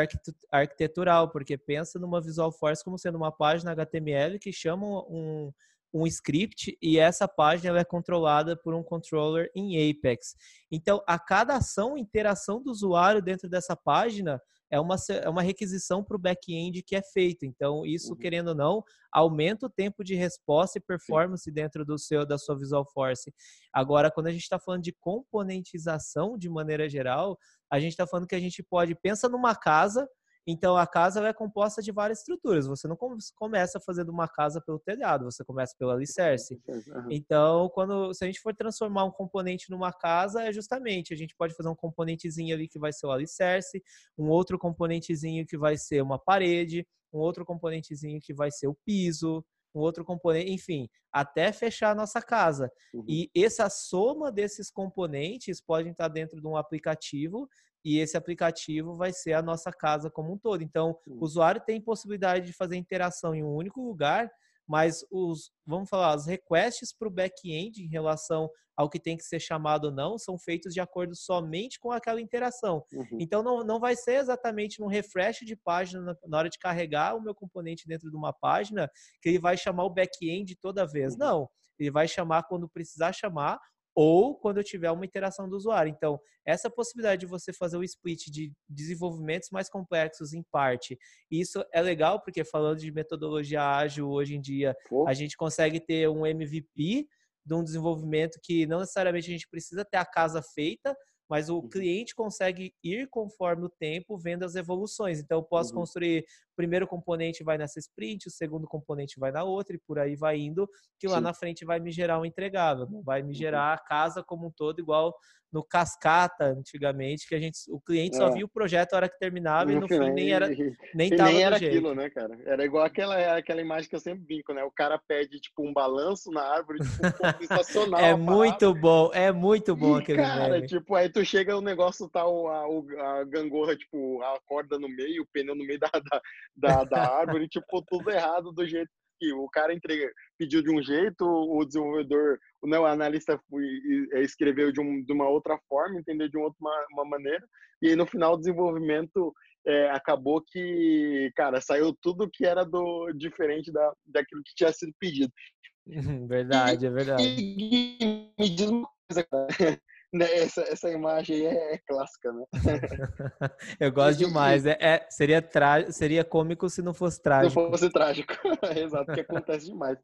arquitetural, porque pensa numa Visual Force como sendo uma página HTML que chama um, um script e essa página é controlada por um controller em Apex. Então, a cada ação, interação do usuário dentro dessa página é uma, é uma requisição para o back-end que é feito. Então, isso, uhum. querendo ou não, aumenta o tempo de resposta e performance Sim. dentro do seu da sua Visual Force. Agora, quando a gente está falando de componentização de maneira geral, a gente está falando que a gente pode, pensa numa casa, então a casa é composta de várias estruturas. Você não começa fazendo uma casa pelo telhado, você começa pelo alicerce. Então, quando se a gente for transformar um componente numa casa, é justamente a gente pode fazer um componentezinho ali que vai ser o alicerce, um outro componentezinho que vai ser uma parede, um outro componentezinho que vai ser o piso, um outro componente, enfim, até fechar a nossa casa. Uhum. E essa soma desses componentes podem estar dentro de um aplicativo e esse aplicativo vai ser a nossa casa como um todo. Então, o usuário tem possibilidade de fazer interação em um único lugar, mas os, vamos falar, os requests para o back-end em relação ao que tem que ser chamado ou não são feitos de acordo somente com aquela interação. Uhum. Então, não, não vai ser exatamente no refresh de página, na, na, hora de carregar o meu componente dentro de uma página, que ele vai chamar o back-end toda vez. Uhum. Não, ele vai chamar quando precisar chamar ou quando eu tiver uma interação do usuário. Então, essa possibilidade de você fazer o split de desenvolvimentos mais complexos em parte, isso é legal porque falando de metodologia ágil hoje em dia, Pô. a gente consegue ter um MVP de um desenvolvimento que não necessariamente a gente precisa ter a casa feita, mas o uhum. cliente consegue ir conforme o tempo, vendo as evoluções. Então, eu posso uhum. construir o primeiro componente vai nessa sprint, o segundo componente vai na outra, e por aí vai indo, que lá Sim. na frente vai me gerar um entregável, não vai me uhum. gerar a casa como um todo, igual no Cascata, antigamente, que a gente, o cliente só é. via o projeto a hora que terminava no e no fim nem era nem, tava nem era jeito. aquilo, né, cara? Era igual aquela, aquela imagem que eu sempre brinco, né? O cara pede, tipo, um balanço na árvore, tipo, um [LAUGHS] sensacional. é muito bom, é muito bom e, aquele cara, meme. tipo, aí tu chega, o negócio tá a, a gangorra, tipo, a corda no meio, o pneu no meio da, da, da, da árvore, tipo, tudo errado do jeito que o cara entrega, pediu de um jeito, o desenvolvedor, né, o analista escreveu de, um, de, uma outra forma, entendeu de uma outra uma, uma maneira, e aí no final o desenvolvimento é, acabou que, cara, saiu tudo que era do diferente da, daquilo que tinha sido pedido. [LAUGHS] Verdade, e, é verdade. E, me diz uma coisa, cara. Né, essa, essa imagem é, é clássica, né? [LAUGHS] Eu gosto demais. É, é, seria, tra... seria cômico se não fosse trágico. Se não fosse trágico, [LAUGHS] exato, que acontece demais.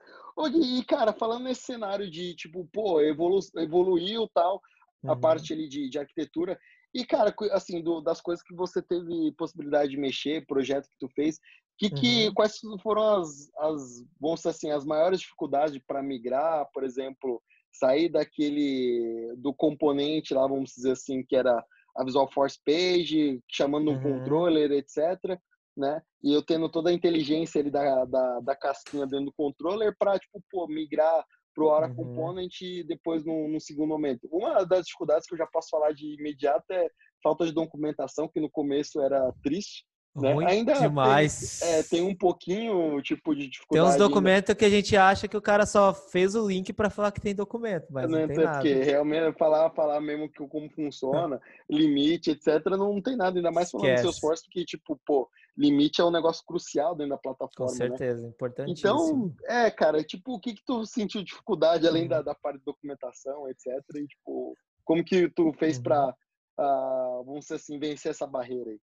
E, cara, falando nesse cenário de, tipo, pô, evolu... evoluiu tal, a uhum. parte ali de, de arquitetura, e, cara, assim, do, das coisas que você teve possibilidade de mexer, projeto que tu fez, que, que, uhum. quais foram as, as, vamos assim, as maiores dificuldades para migrar, por exemplo, sair daquele do componente lá, vamos dizer assim, que era a Visual Force Page, chamando um uhum. controller, etc. Né? E eu tendo toda a inteligência ali da, da, da casquinha dentro do controller para tipo, pô, migrar para o Aura uhum. Component e depois no, no, segundo momento. Uma das dificuldades que eu já posso falar de imediato é falta de documentação, que no começo era triste, né? Muito ainda demais. Tem, é, tem um pouquinho tipo de dificuldade. Tem uns documentos ainda. que a gente acha que o cara só fez o link para falar que tem documento, mas não, não tem é nada. Porque realmente falar, falar mesmo que como funciona, [LAUGHS] limite, etc, não tem nada, ainda mais falando do seu esforço, porque tipo, pô, limite é um negócio crucial dentro da plataforma, Com né? certeza, né? importantíssimo. Então, é, cara, tipo, o que que tu sentiu dificuldade além uhum. da, da parte de documentação, etc, e tipo, como que tu fez uhum. para uh, vamos dizer assim, vencer essa barreira aí?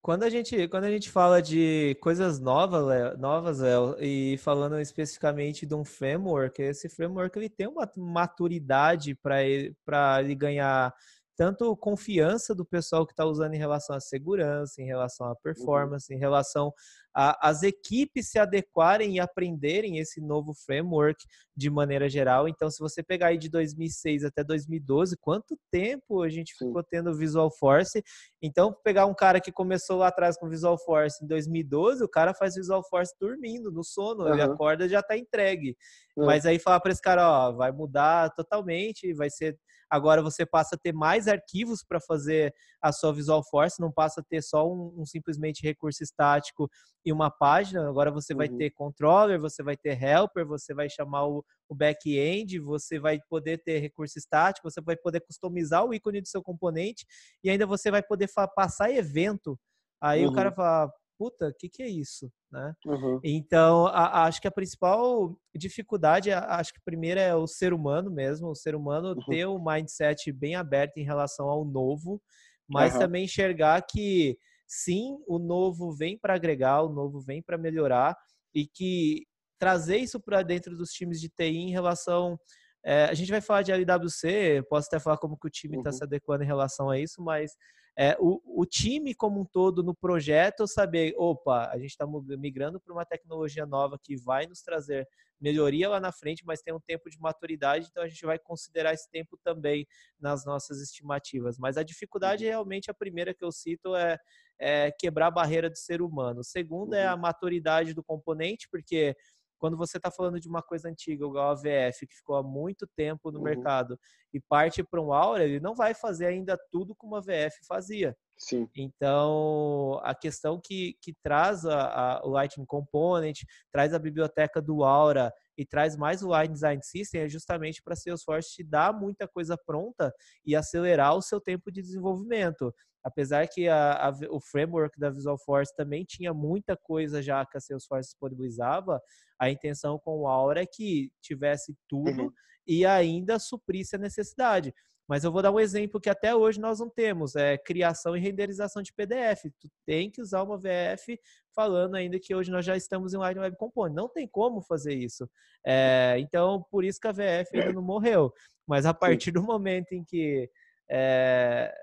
Quando a gente, quando a gente fala de coisas novas, Léo, novas, e falando especificamente de um framework, esse framework ele tem uma maturidade para ele, ele ganhar tanto confiança do pessoal que está usando em relação à segurança, em relação à uhum. performance, uhum. em relação às equipes se adequarem e aprenderem esse novo framework de maneira geral. Então, se você pegar aí de 2006 até 2012, quanto tempo a gente Sim. ficou tendo Visual Force? Então, pegar um cara que começou lá atrás com Visual Force em 2012, o cara faz Visual Force dormindo, no sono, uhum. ele acorda e já está entregue. Uhum. Mas aí falar para esse cara, ó, vai mudar totalmente, vai ser Agora você passa a ter mais arquivos para fazer a sua Visual Force, não passa a ter só um, um simplesmente recurso estático e uma página. Agora você uhum. vai ter controller, você vai ter helper, você vai chamar o, o back-end, você vai poder ter recurso estático, você vai poder customizar o ícone do seu componente e ainda você vai poder passar evento. Aí uhum. o cara uhum. fala, puta, o que, que é isso? Né? Uhum. Então, a, acho que a principal dificuldade, acho que primeiro é o ser humano mesmo, o ser humano uhum. ter o mindset bem aberto em relação ao novo, mas uhum. também enxergar que sim, o novo vem para agregar, o novo vem para melhorar e que trazer isso para dentro dos times de TI em relação é, a gente vai falar de LWC, posso até falar como que o time está uhum. se adequando em relação a isso, mas é, o, o, time como um todo no projeto saber, opa, a gente está migrando para uma tecnologia nova que vai nos trazer melhoria lá na frente, mas tem um tempo de maturidade, então a gente vai considerar esse tempo também nas nossas estimativas. Mas a dificuldade uhum. realmente a primeira que eu cito é, é quebrar a barreira do ser humano. O segundo é a uhum. maturidade do componente, porque quando você está falando de uma coisa antiga, igual a VF, que ficou há muito tempo no uhum. mercado, e parte para um Aura, ele não vai fazer ainda tudo como a VF fazia. Sim. Então, a questão que, que traz a, a, o Lightning Component, traz a biblioteca do Aura e traz mais o Line Design System é justamente para Salesforce te dar muita coisa pronta e acelerar o seu tempo de desenvolvimento apesar que a, a, o framework da Visual Force também tinha muita coisa já que a Salesforce disponibilizava, a intenção com o Aura é que tivesse tudo uhum. e ainda suprisse a necessidade. Mas eu vou dar um exemplo que até hoje nós não temos, é criação e renderização de PDF. Tu tem que usar uma VF falando ainda que hoje nós já estamos em Light Web Component. Não tem como fazer isso. É, então, por isso que a VF ainda não morreu. Mas a partir do momento em que é,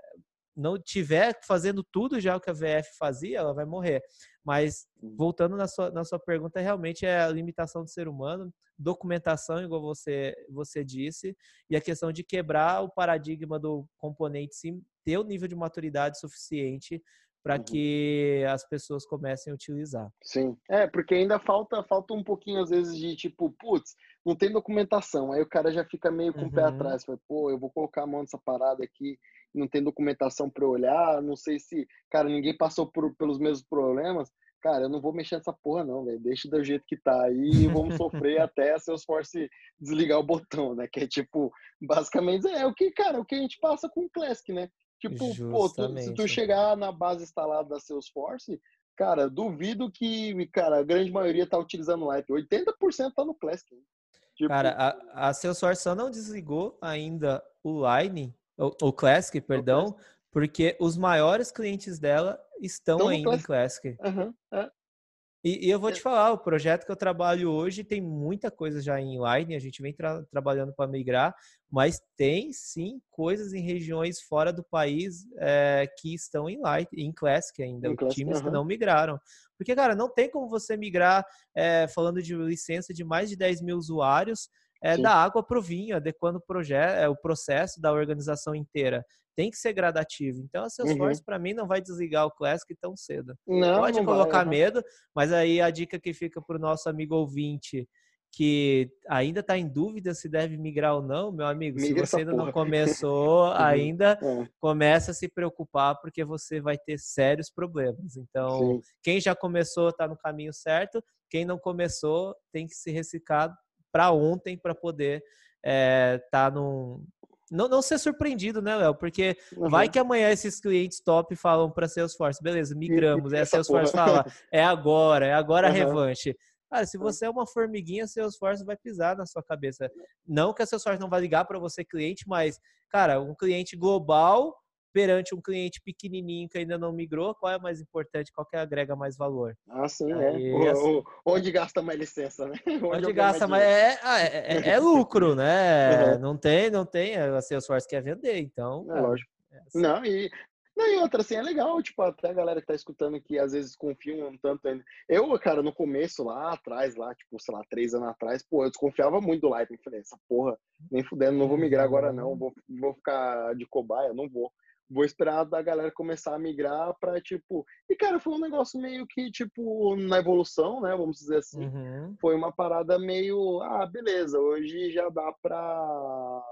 não tiver fazendo tudo já o que a VF fazia, ela vai morrer. Mas voltando na sua, na sua pergunta, realmente é a limitação do ser humano, documentação, igual você, você disse, e a questão de quebrar o paradigma do componente sim, ter o nível de maturidade suficiente para uhum. que as pessoas comecem a utilizar. Sim, é, porque ainda falta, falta um pouquinho, às vezes, de tipo, putz, não tem documentação, aí o cara já fica meio com uhum. o pé uhum. atrás, fala, pô, eu vou colocar a mão nessa parada aqui, não tem documentação para olhar, não sei se, cara, ninguém passou por, pelos mesmos problemas, cara, eu não vou mexer nessa porra não, velho, deixa do jeito que tá aí e vamos [LAUGHS] sofrer até a Salesforce desligar o botão, né, que é tipo, basicamente é o que, cara, o que a gente passa com o Classic, né, Tipo, pô, tu, se tu chegar na base instalada da Salesforce, cara, duvido que, cara, a grande maioria tá utilizando o Light. 80% tá no Classic. Tipo... Cara, a, a Salesforce só não desligou ainda o Line, o, o Classic, perdão, Classic. porque os maiores clientes dela estão, estão ainda Classic. em Classic. Uhum, é. E, e, eu vou te falar, o projeto que eu trabalho hoje tem muita coisa já em line, a gente vem tra trabalhando para migrar, mas tem sim coisas em regiões fora do país é, que estão em light, em classic ainda, em classic, times que não migraram. Porque, cara, não tem como você migrar, é, falando de licença de mais de 10 mil usuários, é, da água para o vinho, adequando o, projeto, é, o processo da organização inteira tem que ser gradativo. Então, a Salesforce, uhum. para mim, não vai desligar o Classic tão cedo. Não, Pode não colocar vai, medo, mas aí a dica que fica para o nosso amigo ouvinte que ainda está em dúvida se deve migrar ou não, meu amigo, Migra se você ainda porra. não começou, [LAUGHS] uhum. ainda é. começa a se preocupar porque você vai ter sérios problemas. Então, Sim. quem já começou está no caminho certo, quem não começou tem que se reciclar para ontem para poder estar é, tá num, não, não ser surpreendido, né, Léo? Porque uhum. vai que amanhã esses clientes top falam para Salesforce, beleza, migramos. Aí a Salesforce fala, é agora, é agora a uhum. revanche. Cara, se você é uma formiguinha, Salesforce vai pisar na sua cabeça. Não que a Salesforce não vai ligar para você, cliente, mas, cara, um cliente global perante um cliente pequenininho que ainda não migrou, qual é mais importante, qual que agrega mais valor? Ah, sim, Aí, é. Assim, onde gasta mais licença, né? [LAUGHS] Onde, onde gasta mais... É, ah, é, é, é, lucro, né? Uhum. Não tem, não tem, a Salesforce quer vender, então... É, lógico. É assim. Não, e não, e outra, assim, é legal, tipo, até a galera que tá escutando que às vezes confiam um tanto ainda. Eu, cara, no começo, lá atrás, lá, tipo, sei lá, três anos atrás, pô, eu desconfiava muito do Lightning. Falei, essa porra, nem fudendo, não vou migrar agora não, vou, vou ficar de cobaia, não vou. Vou esperar da galera começar a migrar pra, tipo... E, cara, foi um negócio meio que, tipo, na evolução, né, vamos dizer assim, uhum. foi uma parada meio, ah, beleza, hoje já dá pra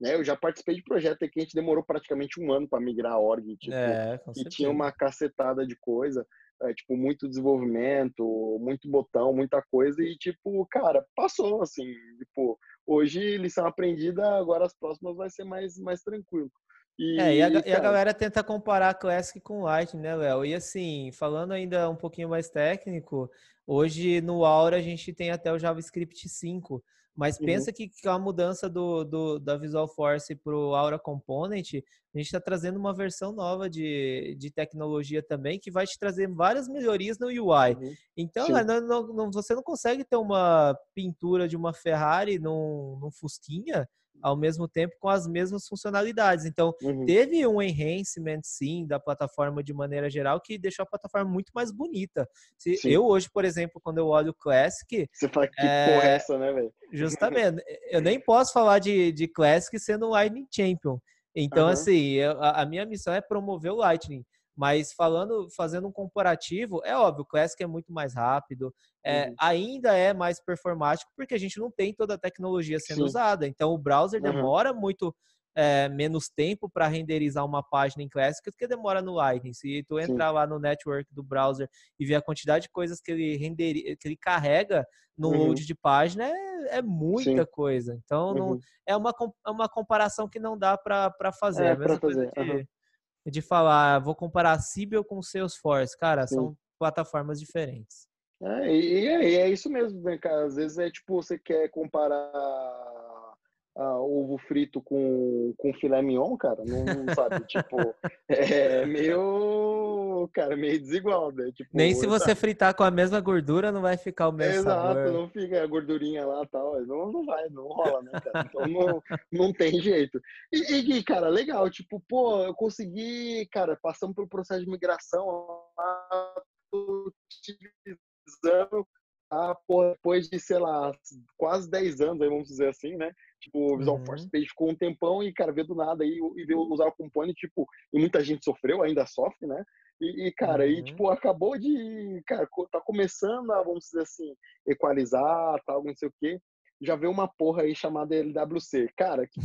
né? Eu já participei de projeto que a gente demorou praticamente um ano para migrar a org, tipo, é, e tinha uma cacetada de coisa, é, tipo, muito desenvolvimento, muito botão, muita coisa, e tipo, cara, passou, assim, tipo, hoje lição aprendida, agora as próximas vai ser mais, mais tranquilo. E, é, e a, cara... e a, galera tenta comparar Classic com Light, né, Léo? E assim, falando ainda um pouquinho mais técnico, hoje no Aura a gente tem até o JavaScript 5, mas uhum. pensa que com a mudança do, do, da Visual Force para o Aura Component, a gente está trazendo uma versão nova de, de tecnologia também que vai te trazer várias melhorias no UI. Uhum. Então, não, não, não, você não consegue ter uma pintura de uma Ferrari num, num Fusquinha ao mesmo tempo com as mesmas funcionalidades. Então, uhum. teve um enhancement, sim, da plataforma de maneira geral, que deixou a plataforma muito mais bonita. Se, eu hoje, por exemplo, quando eu olho o Classic... Você fala, que é, porra é essa, né, velho? Justamente. [LAUGHS] eu nem posso falar de, de Classic sendo um Lightning Champion. Então, uhum. assim, eu, a, a minha missão é promover o Lightning. Mas falando, fazendo um comparativo, é óbvio, o Classic é muito mais rápido, é, uhum. ainda é mais performático, porque a gente não tem toda a tecnologia sendo Sim. usada. Então o browser uhum. demora muito é, menos tempo para renderizar uma página em Classic do que demora no Lightning. Se tu entrar Sim. lá no network do browser e ver a quantidade de coisas que ele renderi, que ele carrega no uhum. load de página, é, é muita Sim. coisa. Então não, uhum. é, uma, é uma comparação que não dá para fazer. É, mesma coisa de, de falar, vou comparar a Sibyl com o Salesforce. Cara, Sim. são plataformas diferentes. É, e, e é isso mesmo, né, cara? Às vezes é tipo, você quer comparar uh, ovo frito com, com filé mignon, cara, não, não sabe, [LAUGHS] tipo, é meio, cara, meio desigual, né? Tipo, Nem se você tá... fritar com a mesma gordura, não vai ficar o mesmo Exato, sabor. não fica a gordurinha lá e tal, não, não vai, não rola, né, cara? Então não, não tem jeito. E, e, cara, legal, tipo, pô, eu consegui, cara, passamos pelo processo de migração lá, utilizando porra, depois de, sei lá, quase 10 anos, aí, vamos dizer assim, né? Tipo, o Visual uhum. Force Page ficou um tempão e, cara, veio do nada aí e veio usar o component, tipo, e muita gente sofreu, ainda sofre, né? E, e cara, uhum. e, tipo, acabou de, cara, tá começando a, vamos dizer assim, equalizar, tal, não sei o quê. Já veio uma porra aí chamada LWC. Cara, que,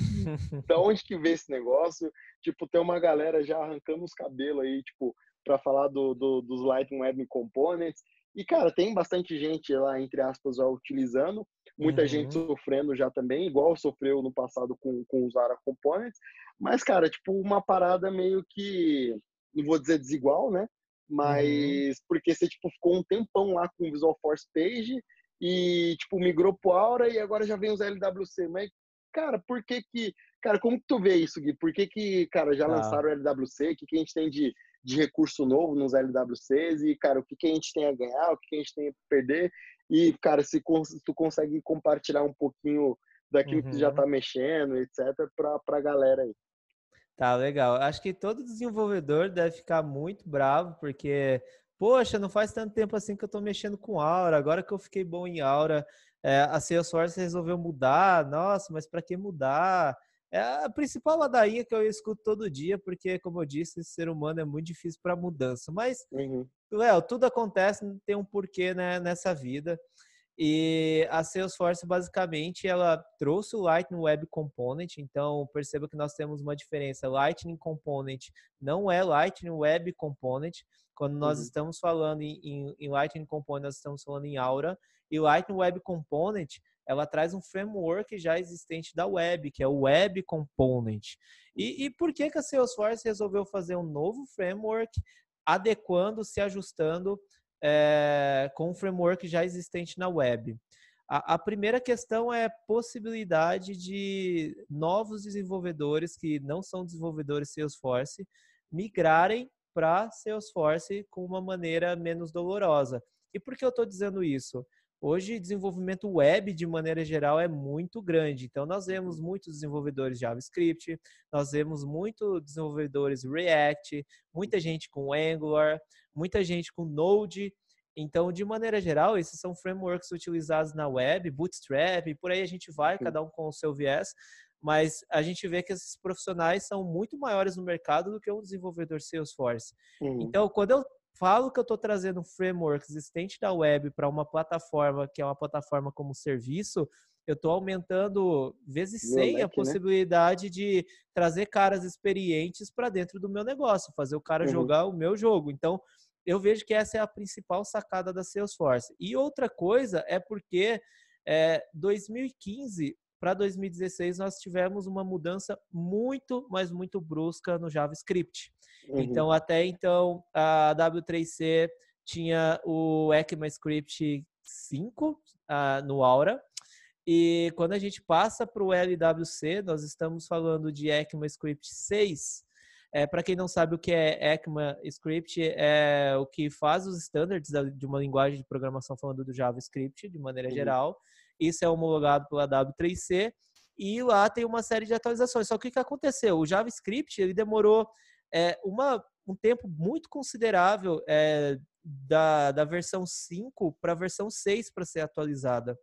da [LAUGHS] onde que vê esse negócio? Tipo, tem uma galera já arrancando os cabelos aí, tipo, para falar do, do, dos Lightning Web Components. E, cara, tem bastante gente lá, entre aspas, já utilizando, muita uhum. gente sofrendo já também, igual sofreu no passado com, com os ARA Components. Mas, cara, tipo, uma parada meio que, não vou dizer desigual, né? Mas uhum. porque você, tipo, ficou um tempão lá com o Visual Force Page e, tipo, migrou pro Aura e agora já vem os LWC. Mas, cara, por que que... Cara, como que tu vê isso, Gui? Por que que, cara, já ah. lançaram o LWC? O que, que a gente tem de de recurso novo nos LWCs e, cara, o que, que a gente tem a ganhar, o que, que a gente tem a perder. E, cara, se tu consegue compartilhar um pouquinho daquilo uhum. que tu já tá uhum. mexendo, etc., pra, pra galera aí. Tá, legal. Acho que todo desenvolvedor deve ficar muito bravo, porque, poxa, não faz tanto tempo assim que eu tô mexendo com Aura, agora que eu fiquei bom em Aura, é, a Salesforce resolveu mudar, nossa, mas para que mudar? É a principal ladainha que eu escuto todo dia, porque, como eu disse, ser humano é muito difícil para mudança. Mas, uhum. Léo, tudo acontece, tem um porquê né, nessa vida. E a Salesforce, basicamente, ela trouxe o Lightning Web Component. Então, perceba que nós temos uma diferença. Lightning Component não é Lightning Web Component. Quando nós uhum. estamos falando em, em, em Lightning Component, nós estamos falando em Aura. E Lightning Web Component ela traz um framework já existente da web, que é o Web Component. E, e por que, que a Salesforce resolveu fazer um novo framework, adequando, se ajustando é, com o framework já existente na web? A, a, primeira questão é possibilidade de novos desenvolvedores que não são desenvolvedores Salesforce migrarem para Salesforce com uma maneira menos dolorosa. E por que eu estou dizendo isso? Hoje, desenvolvimento web, de maneira geral, é muito grande. Então, nós vemos muitos desenvolvedores JavaScript, nós vemos muitos desenvolvedores React, muita gente com Angular, muita gente com Node. Então, de maneira geral, esses são frameworks utilizados na web, Bootstrap, e por aí a gente vai, cada um com o seu viés. Mas a gente vê que esses profissionais são muito maiores no mercado do que um desenvolvedor Salesforce. Uhum. Então, quando eu falo que eu estou trazendo um framework existente da web para uma plataforma que é uma plataforma como serviço, eu estou aumentando vezes 100 a né? possibilidade né? de trazer caras experientes para dentro do meu negócio, fazer o cara uhum. jogar o meu jogo. Então, eu vejo que essa é a principal sacada da Salesforce. E outra coisa é porque é, 2015 para 2016 nós tivemos uma mudança muito, mas muito brusca no JavaScript. Uhum. Então, até então, a W3C tinha o ECMAScript 5 uh, no Aura. E quando a gente passa para o LWC, nós estamos falando de ECMAScript 6. É, para quem não sabe o que é ECMAScript, é o que faz os standards de uma linguagem de programação falando do JavaScript, de maneira uhum. geral. Isso é homologado pela W3C e lá tem uma série de atualizações. Só que o que aconteceu? O JavaScript ele demorou é, uma, um tempo muito considerável é, da, da versão 5 para a versão 6 para ser atualizada.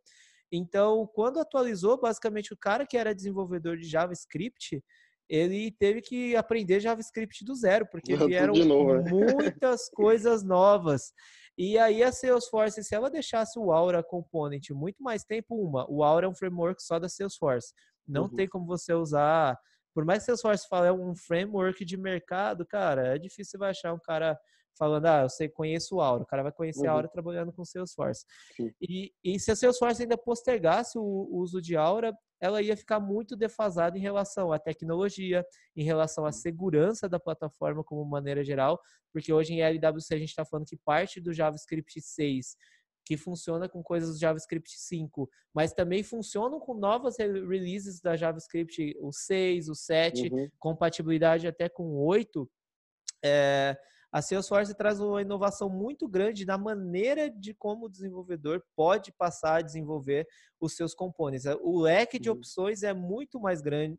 Então, quando atualizou, basicamente o cara que era desenvolvedor de JavaScript, ele teve que aprender JavaScript do zero, porque vieram novo, né? muitas [LAUGHS] coisas novas. E aí a Salesforce, se ela deixasse o Aura Component muito mais tempo, uma, o Aura é um framework só da Salesforce. Não uhum. tem como você usar. Por mais que a Salesforce fale é um framework de mercado, cara, é difícil você vai achar um cara falando, ah, eu sei, conheço o Aura. O cara vai conhecer uhum. a Aura trabalhando com Salesforce. E, e se a Salesforce ainda postergasse o, o uso de Aura, ela ia ficar muito defasada em relação à tecnologia, em relação à segurança da plataforma como maneira geral, porque hoje em LWC a gente está falando que parte do JavaScript 6 que funciona com coisas do JavaScript 5, mas também funcionam com novas releases da JavaScript, o 6, o 7, uhum. compatibilidade até com o 8. É, a Salesforce traz uma inovação muito grande na maneira de como o desenvolvedor pode passar a desenvolver os seus componentes. O leque de opções é muito mais grande,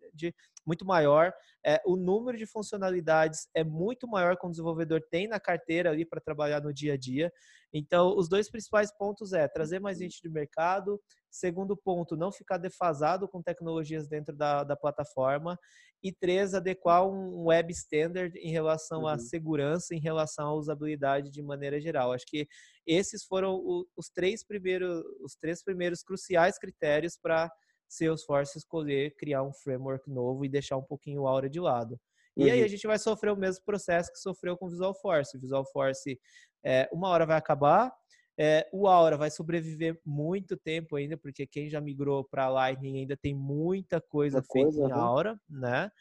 muito maior, é, o número de funcionalidades é muito maior que o desenvolvedor tem na carteira ali para trabalhar no dia a dia. Então, os dois principais pontos é trazer mais gente de mercado, segundo ponto, não ficar defasado com tecnologias dentro da, da plataforma e três, adequar um web standard em relação uhum. à segurança, em relação à usabilidade de maneira geral. Acho que esses foram os três primeiros, os três primeiros cruciais critérios para Salesforce escolher criar um framework novo e deixar um pouquinho o Aura de lado. E uhum. aí a gente vai sofrer o mesmo processo que sofreu com o Visual Force. O Visual Force, é, uma hora vai acabar, é, o Aura vai sobreviver muito tempo ainda, porque quem já migrou para Lightning ainda tem muita coisa feita coisa, em Aura, né?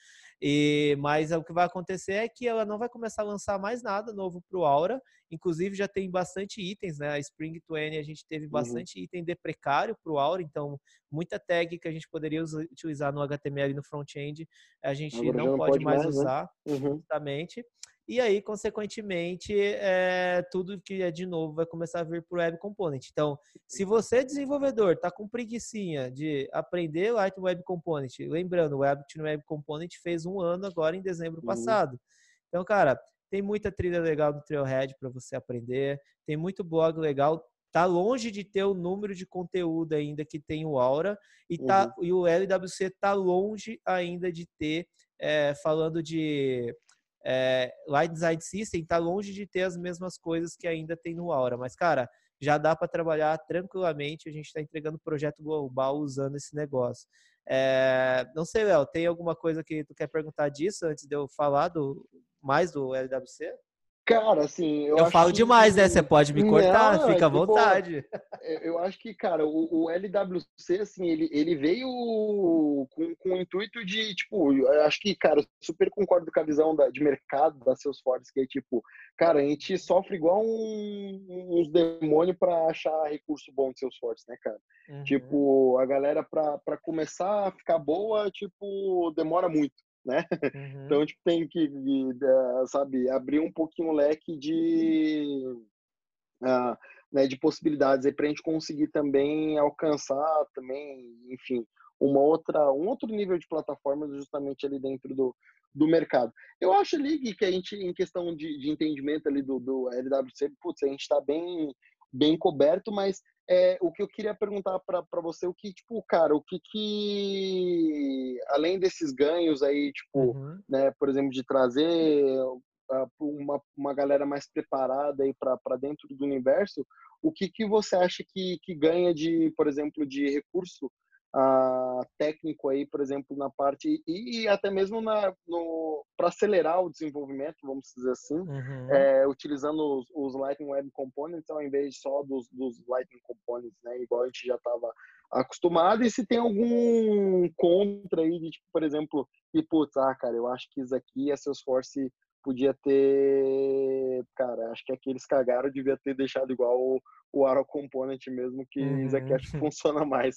E, mas o que vai acontecer é que ela não vai começar a lançar mais nada novo para o Aura. Inclusive já tem bastante itens, né? A Spring 20 a gente teve uhum. bastante uhum. item de precário para o Aura, então muita tag que a gente poderia utilizar no HTML no front-end, a gente não, não, pode, pode mais, mais né? usar, né? uhum. justamente. E aí, consequentemente, é, tudo que é de novo vai começar a vir para o Web Component. Então, se você, desenvolvedor, está com preguiçinha de aprender Light Web Component, lembrando, o Web Web Component fez um ano agora em dezembro uhum. passado. Então, cara, tem muita trilha legal do Trailhead para você aprender, tem muito blog legal. Tá longe de ter o número de conteúdo ainda que tem o Aura e, tá, uhum. e o LWC tá longe ainda de ter, é, falando de é, Light Design System está longe de ter as mesmas coisas que ainda tem no Aura, mas cara, já dá para trabalhar tranquilamente. A gente está entregando projeto global usando esse negócio. É, não sei, Léo, tem alguma coisa que tu quer perguntar disso antes de eu falar do mais do LWC? Cara, assim. Eu, eu falo demais, que... né? Você pode me cortar, não, fica à tipo, vontade. Eu acho que, cara, o, o, LWC, assim, ele, ele veio com, com o intuito de, tipo, eu acho que, cara, super concordo com a visão da, de mercado da Salesforce, que é tipo, cara, a gente sofre igual um, uns demônios para achar recurso bom de Salesforce, né, cara? Uhum. Tipo, a galera, para começar a ficar boa, tipo, demora muito né? [LAUGHS] Uhum. Então, tipo, tem que, sabe, abrir um pouquinho o leque de, uh, né, de possibilidades aí para a gente conseguir também alcançar também, enfim, uma outra, um outro nível de plataforma justamente ali dentro do, do mercado. Eu acho ali que a gente, em questão de, de entendimento ali do, do LWC, putz, a gente está bem, bem coberto, mas é, o que eu queria perguntar para você, o que, tipo, cara, o que que, além desses ganhos aí, tipo, uhum. né, por exemplo, de trazer uma, uma galera mais preparada aí para dentro do universo, o que que você acha que, que ganha de, por exemplo, de recurso uh, técnico aí, por exemplo, na parte e, e até mesmo na para acelerar o desenvolvimento, vamos dizer assim, uhum. é, utilizando os, os, Lightning Web Components ao invés só dos, dos Lightning Components, né? Igual a gente já estava acostumado. E se tem algum contra aí de, tipo, por exemplo, que, putz, ah, cara, eu acho que isso aqui a Salesforce podia ter, cara, acho que aqueles cagaram, devia ter deixado igual o, o Auto Component mesmo, que uhum. que [LAUGHS] funciona mais,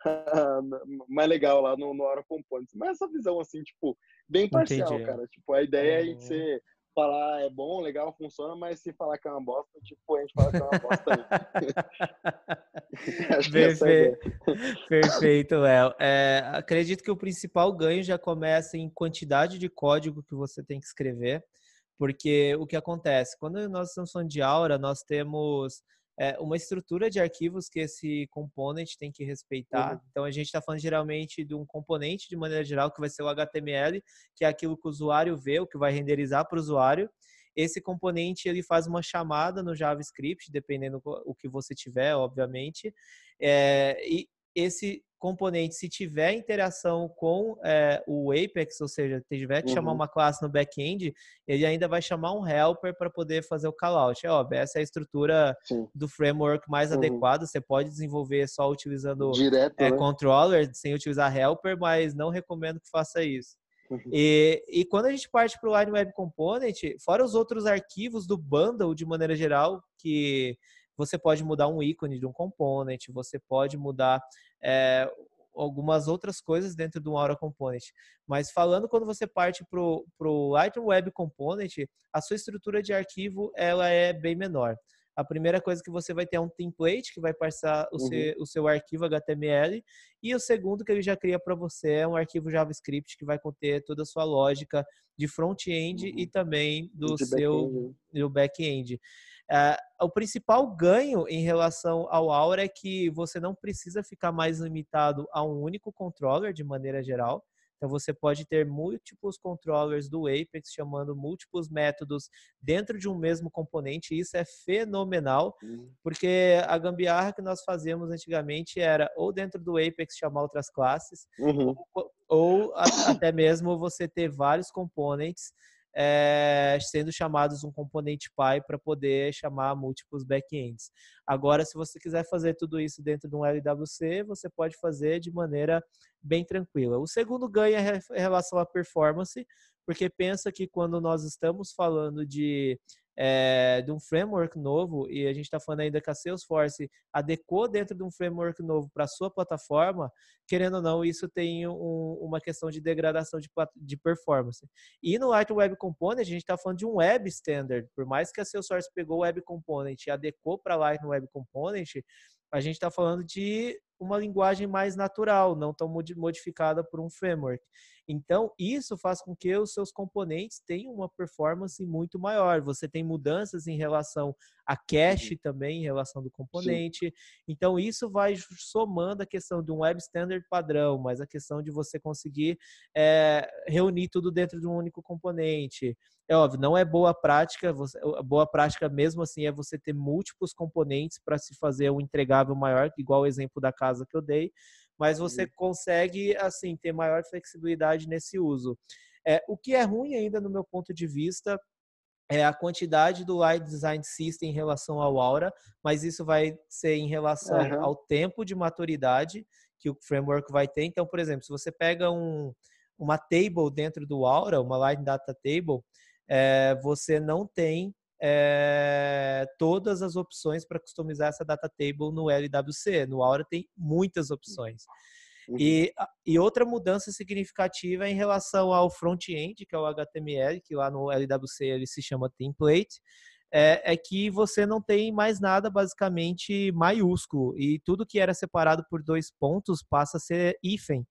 [LAUGHS] mais legal lá no, no Auto Component. Mas essa visão, assim, tipo, bem parcial, Entendi. cara. Tipo, a ideia uhum. é de ser falar é bom, legal, funciona, mas se falar que é uma bosta, tipo, a gente fala que é uma bosta. [LAUGHS] Acho Perfeito, é Perfeito Léo. É, acredito que o principal ganho já começa em quantidade de código que você tem que escrever, porque o que acontece? Quando nós estamos falando de Aura, nós temos é, uma estrutura de arquivos que esse componente tem que respeitar. Uhum. Então, a gente está falando geralmente de um componente, de maneira geral, que vai ser o HTML, que é aquilo que o usuário vê, o que vai renderizar para o usuário. Esse componente ele faz uma chamada no JavaScript, dependendo o que você tiver, obviamente. É, e esse componente, se tiver interação com é, o Apex, ou seja, tiver que uhum. chamar uma classe no back-end, ele ainda vai chamar um helper para poder fazer o callout. É óbvio, essa é a estrutura Sim. do framework mais uhum. adequada. Você pode desenvolver só utilizando Direto, é, né? controller, sem utilizar helper, mas não recomendo que faça isso. Uhum. E, e, quando a gente parte para o Line Web Component, fora os outros arquivos do bundle de maneira geral, que você pode mudar um ícone de um component, você pode mudar é, algumas outras coisas dentro do Aura Component. Mas falando quando você parte para o Lightroom Web Component, a sua estrutura de arquivo ela é bem menor. A primeira coisa que você vai ter é um template que vai passar o, uhum. seu, o seu arquivo HTML e o segundo que ele já cria para você é um arquivo JavaScript que vai conter toda a sua lógica de front-end uhum. e também do de seu back-end. Back Uh, o principal ganho em relação ao Aura é que você não precisa ficar mais limitado a um único controller de maneira geral. Então você pode ter múltiplos controllers do Apex chamando múltiplos métodos dentro de um mesmo componente. E isso é fenomenal, uhum. porque a gambiarra que nós fazíamos antigamente era ou dentro do Apex chamar outras classes, uhum. ou, ou até mesmo você ter vários componentes é, sendo chamados um componente pai para poder chamar múltiplos backends. Agora, se você quiser fazer tudo isso dentro de um LWC, você pode fazer de maneira bem tranquila. O segundo ganho é em relação à performance, porque pensa que quando nós estamos falando de é, de um framework novo, e a gente está falando ainda que a Salesforce adequou dentro de um framework novo para a sua plataforma, querendo ou não, isso tem um, uma questão de degradação de, de performance. E no Light Web Component, a gente está falando de um web standard, por mais que a Salesforce pegou o Web Component e adequou para Light Web Component, a gente está falando de uma linguagem mais natural, não tão modificada por um framework. Então, isso faz com que os seus componentes tenham uma performance muito maior. Você tem mudanças em relação a cache uhum. também, em relação do componente. Sim. Então, isso vai somando a questão de um web standard padrão, mas a questão de você conseguir é, reunir tudo dentro de um único componente. É óbvio, não é boa prática, você, boa prática mesmo assim é você ter múltiplos componentes para se fazer um entregável maior, igual o exemplo da casa que eu dei, mas você uhum. consegue assim ter maior flexibilidade nesse uso. É, o que é ruim ainda no meu ponto de vista é a quantidade do Light Design System em relação ao Aura, mas isso vai ser em relação uhum. ao tempo de maturidade que o framework vai ter. Então, por exemplo, se você pega um, uma table dentro do Aura, uma Light Data Table, é, você não tem é, todas as opções para customizar essa data table no LWC. No Aura tem muitas opções. E, uhum. e outra mudança significativa é em relação ao front-end, que é o HTML, que lá no LWC ele se chama template, é, é, que você não tem mais nada basicamente maiúsculo e tudo que era separado por dois pontos passa a ser hífen.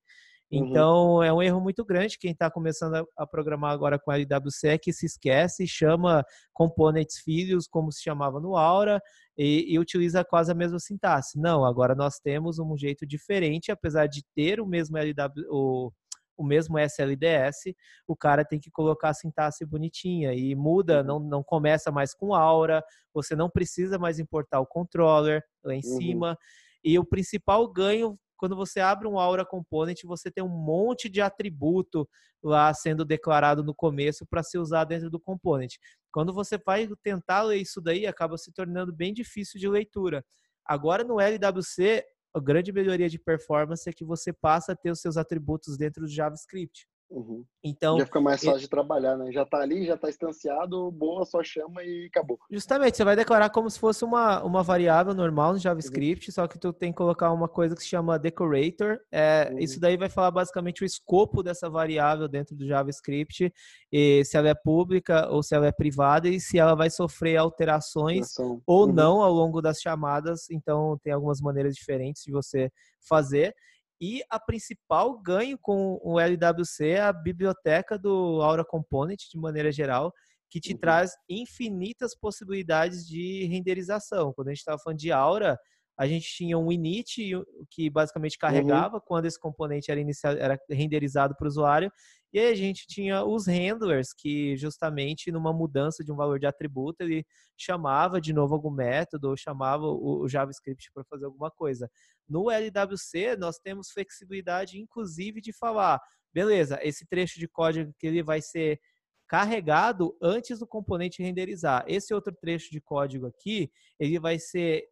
Uhum. Então uhum. é um erro muito grande quem está começando a, a, programar agora com LWC é que se esquece, chama components filhos como se chamava no Aura e, e, utiliza quase a mesma sintaxe. Não, agora nós temos um jeito diferente, apesar de ter o mesmo LW, o, o mesmo SLDS, o cara tem que colocar a sintaxe bonitinha e muda, uhum. não, não começa mais com Aura, você não precisa mais importar o controller lá em uhum. cima. E o principal ganho quando você abre um Aura Component, você tem um monte de atributo lá sendo declarado no começo para ser usado dentro do component. Quando você vai tentar ler isso daí, acaba se tornando bem difícil de leitura. Agora no LWC, a grande melhoria de performance é que você passa a ter os seus atributos dentro do JavaScript. Uhum. Então, já fica mais fácil de trabalhar, né? Já tá ali, já tá instanciado, boa, só chama e acabou. Justamente, você vai declarar como se fosse uma, uma variável normal no JavaScript, uhum. só que tu tem que colocar uma coisa que se chama decorator. É, uhum. Isso daí vai falar basicamente o escopo dessa variável dentro do JavaScript, e se ela é pública ou se ela é privada e se ela vai sofrer alterações ou uhum. não ao longo das chamadas. Então, tem algumas maneiras diferentes de você fazer. E a principal ganho com o LWC é a biblioteca do Aura Component, de maneira geral, que te uhum. traz infinitas possibilidades de renderização. Quando a gente estava falando de Aura, a gente tinha um init que basicamente uhum. carregava uhum. quando esse componente era, inicial, era renderizado para o usuário, e aí a gente tinha os handlers, que justamente numa mudança de um valor de atributo, ele chamava de novo algum método ou chamava o, o JavaScript para fazer alguma coisa. No LWC, nós temos flexibilidade, inclusive, de falar, beleza, esse trecho de código que ele vai ser carregado antes do componente renderizar. Esse outro trecho de código aqui, ele vai ser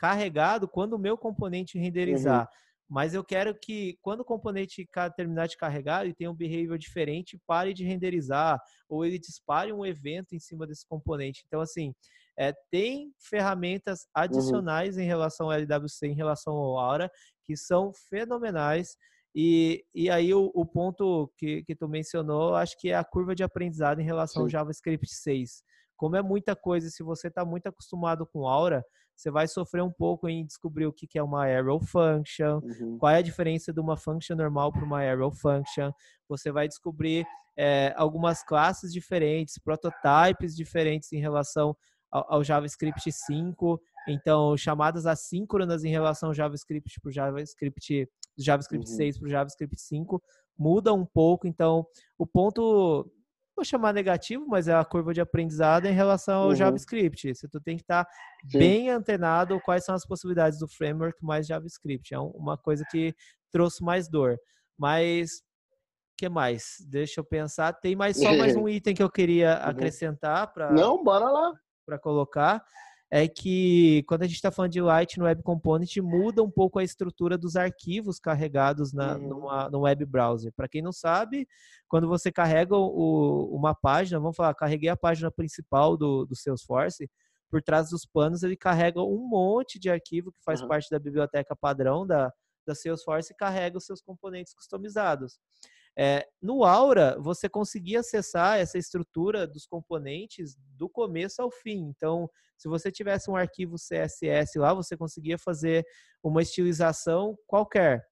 carregado quando o meu componente renderizar. Uhum. Mas eu quero que quando o componente terminar de carregar, ele tenha um behavior diferente, pare de renderizar, ou ele dispare um evento em cima desse componente. Então, assim, é, tem ferramentas uhum. adicionais uhum. em relação ao LWC, em relação ao Aura, que são fenomenais. E, e aí o, o ponto que, que tu mencionou, acho que é a curva de aprendizado em relação Sim. ao JavaScript 6. Como é muita coisa, se você está muito acostumado com Aura, você vai sofrer um pouco em descobrir o que é uma arrow function, uhum. qual é a diferença de uma function normal para uma arrow function. Você vai descobrir é, algumas classes diferentes, prototypes diferentes em relação ao, ao JavaScript 5. Então, chamadas assíncronas em relação ao JavaScript para o JavaScript, JavaScript uhum. 6 para o JavaScript 5 muda um pouco. Então, o ponto vou chamar negativo, mas é a curva de aprendizado em relação ao uhum. JavaScript. Você tem que estar bem antenado quais são as possibilidades do framework mais JavaScript. É uma coisa que trouxe mais dor. Mas que mais? Deixa eu pensar. Tem mais só mais [LAUGHS] um item que eu queria uhum. acrescentar para Não, bora lá. Para colocar é que quando a gente está falando de Light no Web Component, muda um pouco a estrutura dos arquivos carregados na, uhum. numa, no web browser. Para quem não sabe, quando você carrega o, uma página, vamos falar, carreguei a página principal do, do Salesforce, por trás dos panos ele carrega um monte de arquivo que faz uhum. parte da biblioteca padrão da, da Salesforce e carrega os seus componentes customizados. É, no Aura, você conseguia acessar essa estrutura dos componentes do começo ao fim. Então, se você tivesse um arquivo CSS lá, você conseguia fazer uma estilização qualquer.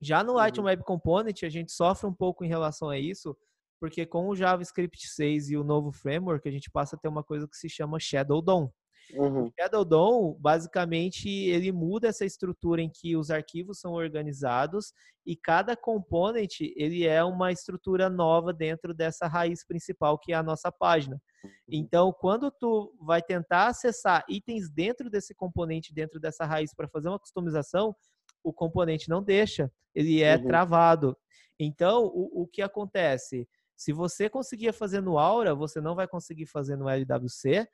Já no Light uhum. Web Component, a gente sofre um pouco em relação a isso, porque com o JavaScript 6 e o novo framework, a gente passa a ter uma coisa que se chama Shadow DOM. Uhum. O Shadow DOM, basicamente, ele muda essa estrutura em que os arquivos são organizados e cada component, ele é uma estrutura nova dentro dessa raiz principal que é a nossa página. Uhum. Então, quando tu vai tentar acessar itens dentro desse componente, dentro dessa raiz para fazer uma customização, o componente não deixa, ele é uhum. travado. Então, o, o que acontece? Se você conseguia fazer no Aura, você não vai conseguir fazer no LWC,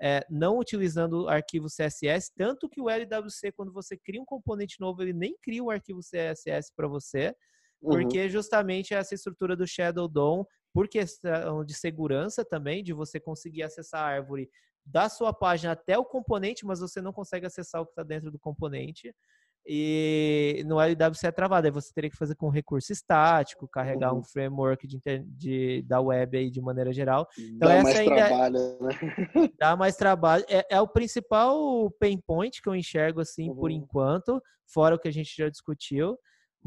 é, não utilizando o arquivo CSS, tanto que o LWC, quando você cria um componente novo, ele nem cria um arquivo CSS para você, uhum. porque justamente essa estrutura do Shadow DOM, por questão de segurança também, de você conseguir acessar a árvore da sua página até o componente, mas você não consegue acessar o que está dentro do componente. E no LWC é travado, aí você teria que fazer com recurso estático, carregar uhum. um framework de, de, da web aí de maneira geral. Então, dá essa mais ainda é trabalho, né? [LAUGHS] Dá mais trabalho. É, é, o principal pain point que eu enxergo, assim, uhum. por enquanto, fora o que a gente já discutiu. Uhum.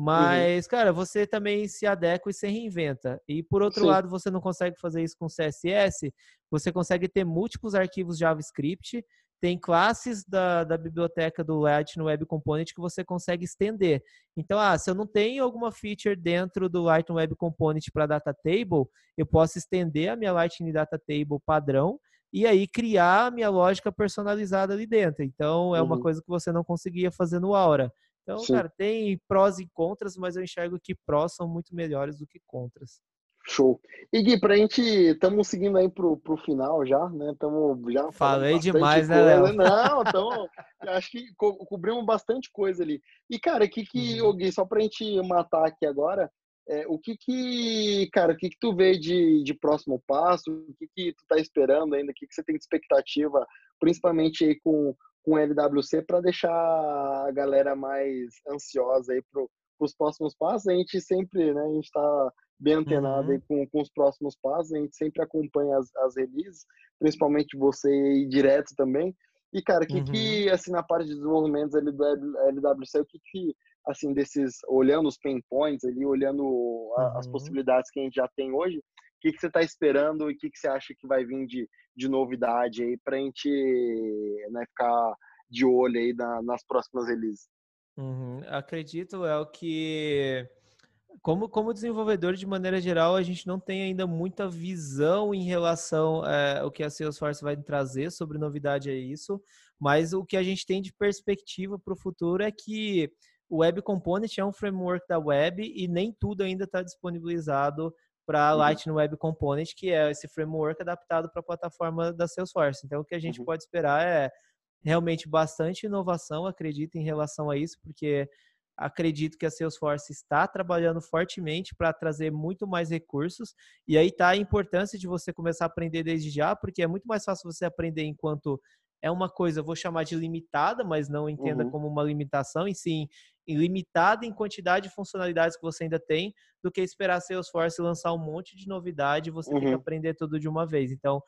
Mas, uhum. cara, você também se adequa e se reinventa. E por outro Sim. lado, você não consegue fazer isso com CSS, você consegue ter múltiplos arquivos JavaScript tem classes da, da biblioteca do Lightning Web Component que você consegue estender. Então, ah, se eu não tenho alguma feature dentro do Lightning Web Component para Data Table, eu posso estender a minha Lightning Data Table padrão e aí criar a minha lógica personalizada ali dentro. Então, é uma uhum. coisa que você não conseguia fazer no Aura. Então, Sim. cara, tem prós e contras, mas eu enxergo que prós são muito melhores do que contras. Show. E Gui, pra gente, estamos seguindo aí pro, pro final já, né? Estamos já Falei demais, né, coisa. né, Léo? Não, então, acho que co cobrimos bastante coisa ali. E, cara, o que que, uhum. Gui, só pra gente matar aqui agora, é, o que que, cara, o que que tu vê de, de próximo passo? O que que tu tá esperando ainda? O que que você tem de expectativa, principalmente aí com, com LWC, para deixar a galera mais ansiosa aí pro, os próximos passos, a gente sempre, né, a gente está bem antenado uhum. com, com os próximos passos, a gente sempre acompanha as, as releases, principalmente você direto também. E, cara, o que, uhum. que, assim, na parte de desenvolvimento ali do LWC, o que, que, assim, desses, olhando os pain points ali, olhando a, uhum. as possibilidades que a gente já tem hoje, o que, que você está esperando e o que, que você acha que vai vir de, de novidade aí para a gente né, ficar de olho aí na, nas próximas releases? Uhum. Acredito, é o que como, como desenvolvedor, de maneira geral, a gente não tem ainda muita visão em relação é, ao que a Salesforce vai trazer sobre novidade é isso, mas o que a gente tem de perspectiva para o futuro é que o Web Component é um framework da web e nem tudo ainda está disponibilizado para uhum. Lightning Web Component, que é esse framework adaptado para a plataforma da Salesforce. Então, o que a gente uhum. pode esperar é realmente bastante inovação, acredito, em relação a isso, porque acredito que a Salesforce está trabalhando fortemente para trazer muito mais recursos. E aí está a importância de você começar a aprender desde já, porque é muito mais fácil você aprender enquanto é uma coisa, vou chamar de limitada, mas não entenda uhum. como uma limitação, e sim limitada em quantidade de funcionalidades que você ainda tem, do que esperar Salesforce lançar um monte de novidade e você uhum. ter que uhum. aprender tudo de uma vez. Então,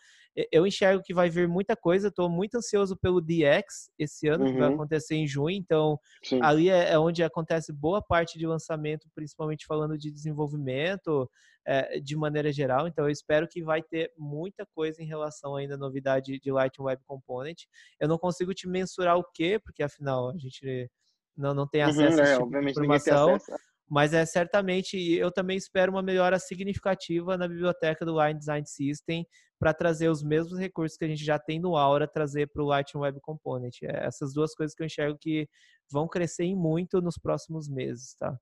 eu enxergo que vai vir muita coisa, estou muito ansioso pelo DX esse ano, uhum. que vai uhum. acontecer em junho, então Sim. ali é, é, onde acontece boa parte de lançamento, principalmente falando de desenvolvimento, é, de maneira geral, então eu espero que vai ter muita coisa em relação ainda à novidade de Lightning Web Component. Eu não consigo te mensurar o que, porque afinal a gente não, não tem uhum, acesso uhum, a esse tipo de informação. Mas é certamente, eu também espero uma melhora significativa na biblioteca do Line Design System para trazer os mesmos recursos que a gente já tem no Aura, trazer para o Lightning Web Component. É essas duas coisas que eu enxergo que vão crescer em muito nos próximos meses, tá?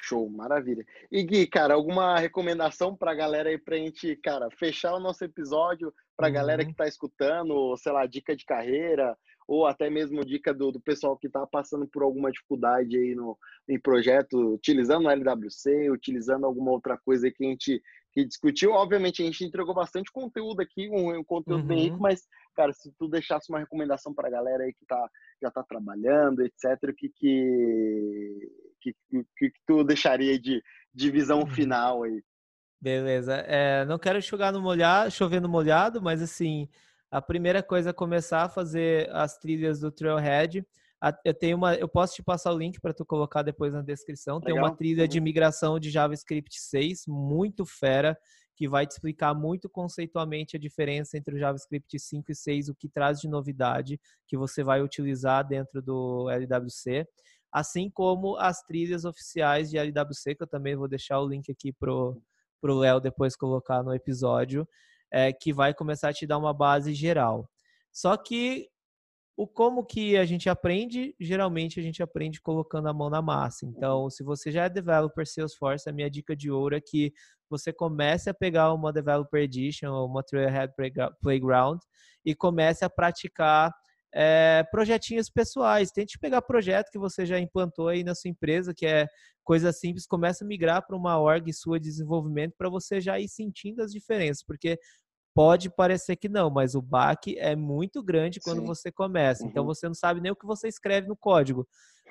Show, maravilha. E Gui, cara, alguma recomendação para a galera aí para a gente, cara, fechar o nosso episódio para a uhum. galera que está escutando, sei lá, dica de carreira, ou até mesmo dica do, do pessoal que está passando por alguma dificuldade aí no em projeto, utilizando o LWC, utilizando alguma outra coisa que a gente que discutiu. Obviamente, a gente entregou bastante conteúdo aqui, um, um conteúdo uhum. bem rico, uhum. mas, cara, se tu deixasse uma recomendação para a galera aí que tá, já está trabalhando, etc., o que que, que, que, que tu deixaria de, de visão uhum. final aí? Beleza. É, não quero chover no molhado, chover no molhado, mas assim, a primeira coisa é começar a fazer as trilhas do Trailhead. Eu tenho uma, eu posso te passar o link para tu colocar depois na descrição. Legal. Tem uma trilha de migração de JavaScript 6 muito fera que vai te explicar muito conceitualmente a diferença entre o JavaScript 5 e 6, o que traz de novidade que você vai utilizar dentro do LWC, assim como as trilhas oficiais de LWC, que eu também vou deixar o link aqui pro pro Léo depois colocar no episódio, é, que vai começar a te dar uma base geral. Só que o como que a gente aprende, geralmente a gente aprende colocando a mão na massa. Então, se você já é developer Salesforce, a minha dica de ouro é que você comece a pegar uma Developer Edition ou uma Trailhead Playground e comece a praticar é, projetinhos pessoais. Tente pegar projeto que você já implantou aí na sua empresa, que é coisa simples, comece a migrar para uma org sua de desenvolvimento para você já ir sentindo as diferenças, porque pode parecer que não, mas o baque é muito grande quando Sim. você começa. Então uhum. você não sabe nem o que você escreve no código,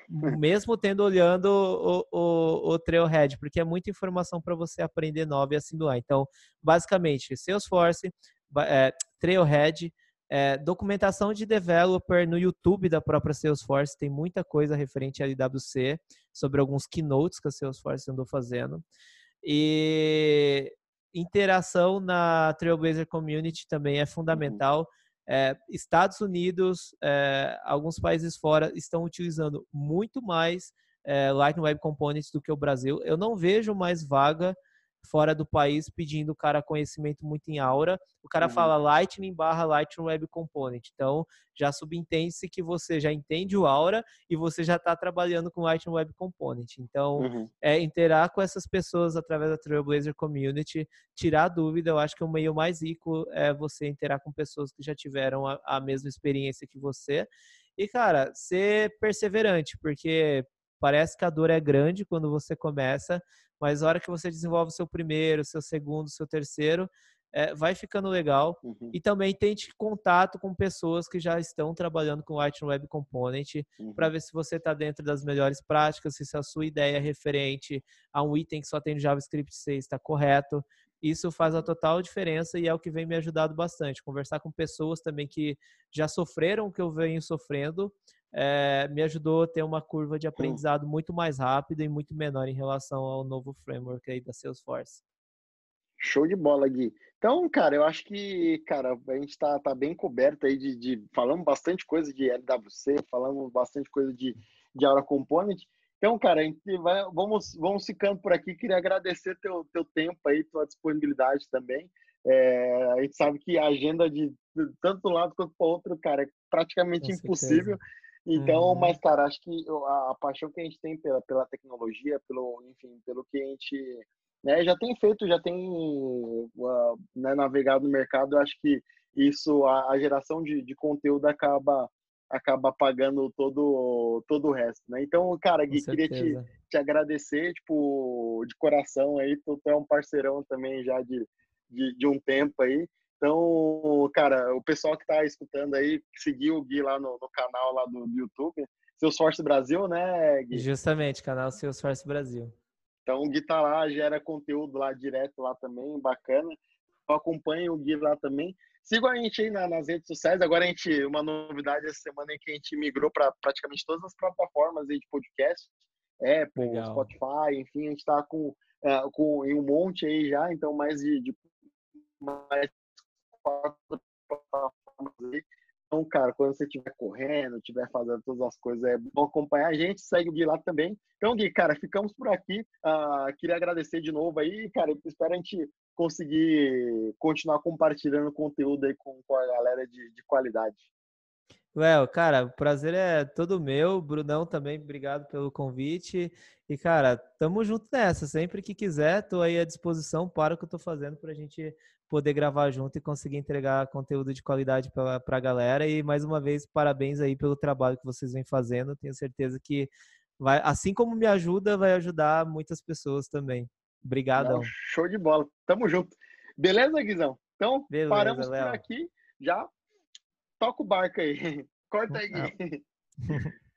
mesmo tendo olhando o, o, o Trailhead, porque é muita informação para você aprender nova e assimilar. Então, basicamente, Salesforce, é, Trailhead, é, documentação de developer no YouTube da própria Salesforce, tem muita coisa referente à LWC, sobre alguns keynotes que a Salesforce andou fazendo. E interação na Trailblazer Community também é uhum. fundamental. É, Estados Unidos, é, alguns países fora estão utilizando muito mais é, Lightning Web Components do que o Brasil. Eu não vejo mais vaga fora do país pedindo o cara conhecimento muito em aura. O cara uhum. fala Lightning barra Lightning Web Component. Então, já subentende-se que você já entende o aura e você já está trabalhando com Lightning Web Component. Então, uhum. é interar com essas pessoas através da Trailblazer Community, tirar dúvida. Eu acho que o meio mais rico é você interar com pessoas que já tiveram a, a mesma experiência que você. E, cara, ser perseverante, porque parece que a dor é grande quando você começa, mas a hora que você desenvolve o seu primeiro, seu segundo, seu terceiro, é, vai ficando legal. Uhum. E também tente contato com pessoas que já estão trabalhando com Lightning Web Component uhum. para ver se você está dentro das melhores práticas, se a sua ideia é referente a um item que só tem JavaScript 6 está correto. Isso faz a total diferença e é o que vem me ajudado bastante. Conversar com pessoas também que já sofreram o que eu venho sofrendo é, me ajudou a ter uma curva de hum. aprendizado muito mais rápida e muito menor em relação ao novo framework aí da Salesforce. Show de bola, Gui. Então, cara, eu acho que, cara, a gente tá, tá bem coberto aí de, de falamos bastante coisa de LWC, falamos bastante coisa de, de Aura Component. Então, cara, a gente vai, vamos, vamos ficando por aqui. Queria agradecer teu, teu tempo aí, tua disponibilidade também. É, a gente sabe que a agenda de tanto um lado quanto para outro, cara, é praticamente Com impossível. Certeza. Então, uhum. mas, cara, acho que a, a, paixão que a gente tem pela, pela tecnologia, pelo, enfim, pelo que a gente né, já tem feito, já tem uh, né, navegado no mercado, acho que isso, a, a geração de, de conteúdo acaba acaba pagando todo todo o resto, né? Então, cara, Gui, queria te, te agradecer, tipo, de coração aí, tu, tu é um parceirão também já de, de, de um tempo aí. Então, cara, o pessoal que está escutando aí, seguiu o Gui lá no, no canal lá do, do YouTube, Salesforce Brasil, né, Gui? Justamente, canal Salesforce Brasil. Então, o Gui tá lá, gera conteúdo lá direto lá também, bacana. Eu acompanho o Gui lá também. Siga a gente aí na, nas redes sociais. Agora a gente, uma novidade essa semana é que a gente migrou para praticamente todas as plataformas aí de podcast. Apple, Legal. Spotify, enfim, a gente está com, uh, com em um monte aí já, então mais de, de mais quatro plataformas aí. Então, cara, quando você estiver correndo, estiver fazendo todas as coisas, é bom acompanhar a gente, segue o Gui lá também. Então, Gui, cara, ficamos por aqui. Uh, queria agradecer de novo aí, cara, espero a gente conseguir continuar compartilhando conteúdo aí com, com a galera de, de qualidade. Well, cara, o prazer é todo meu. Brunão também, obrigado pelo convite. E, cara, tamo junto nessa. Sempre que quiser, tô aí à disposição para o que eu tô fazendo para a gente poder gravar junto e conseguir entregar conteúdo de qualidade para a galera. E mais uma vez, parabéns aí pelo trabalho que vocês vêm fazendo. Tenho certeza que vai, assim como me ajuda, vai ajudar muitas pessoas também. Obrigado. Show de bola. Tamo junto. Beleza, Guizão? Então, Beleza, paramos Léo. por aqui. Já toca o barco aí. [LAUGHS] Corta aí. [LAUGHS]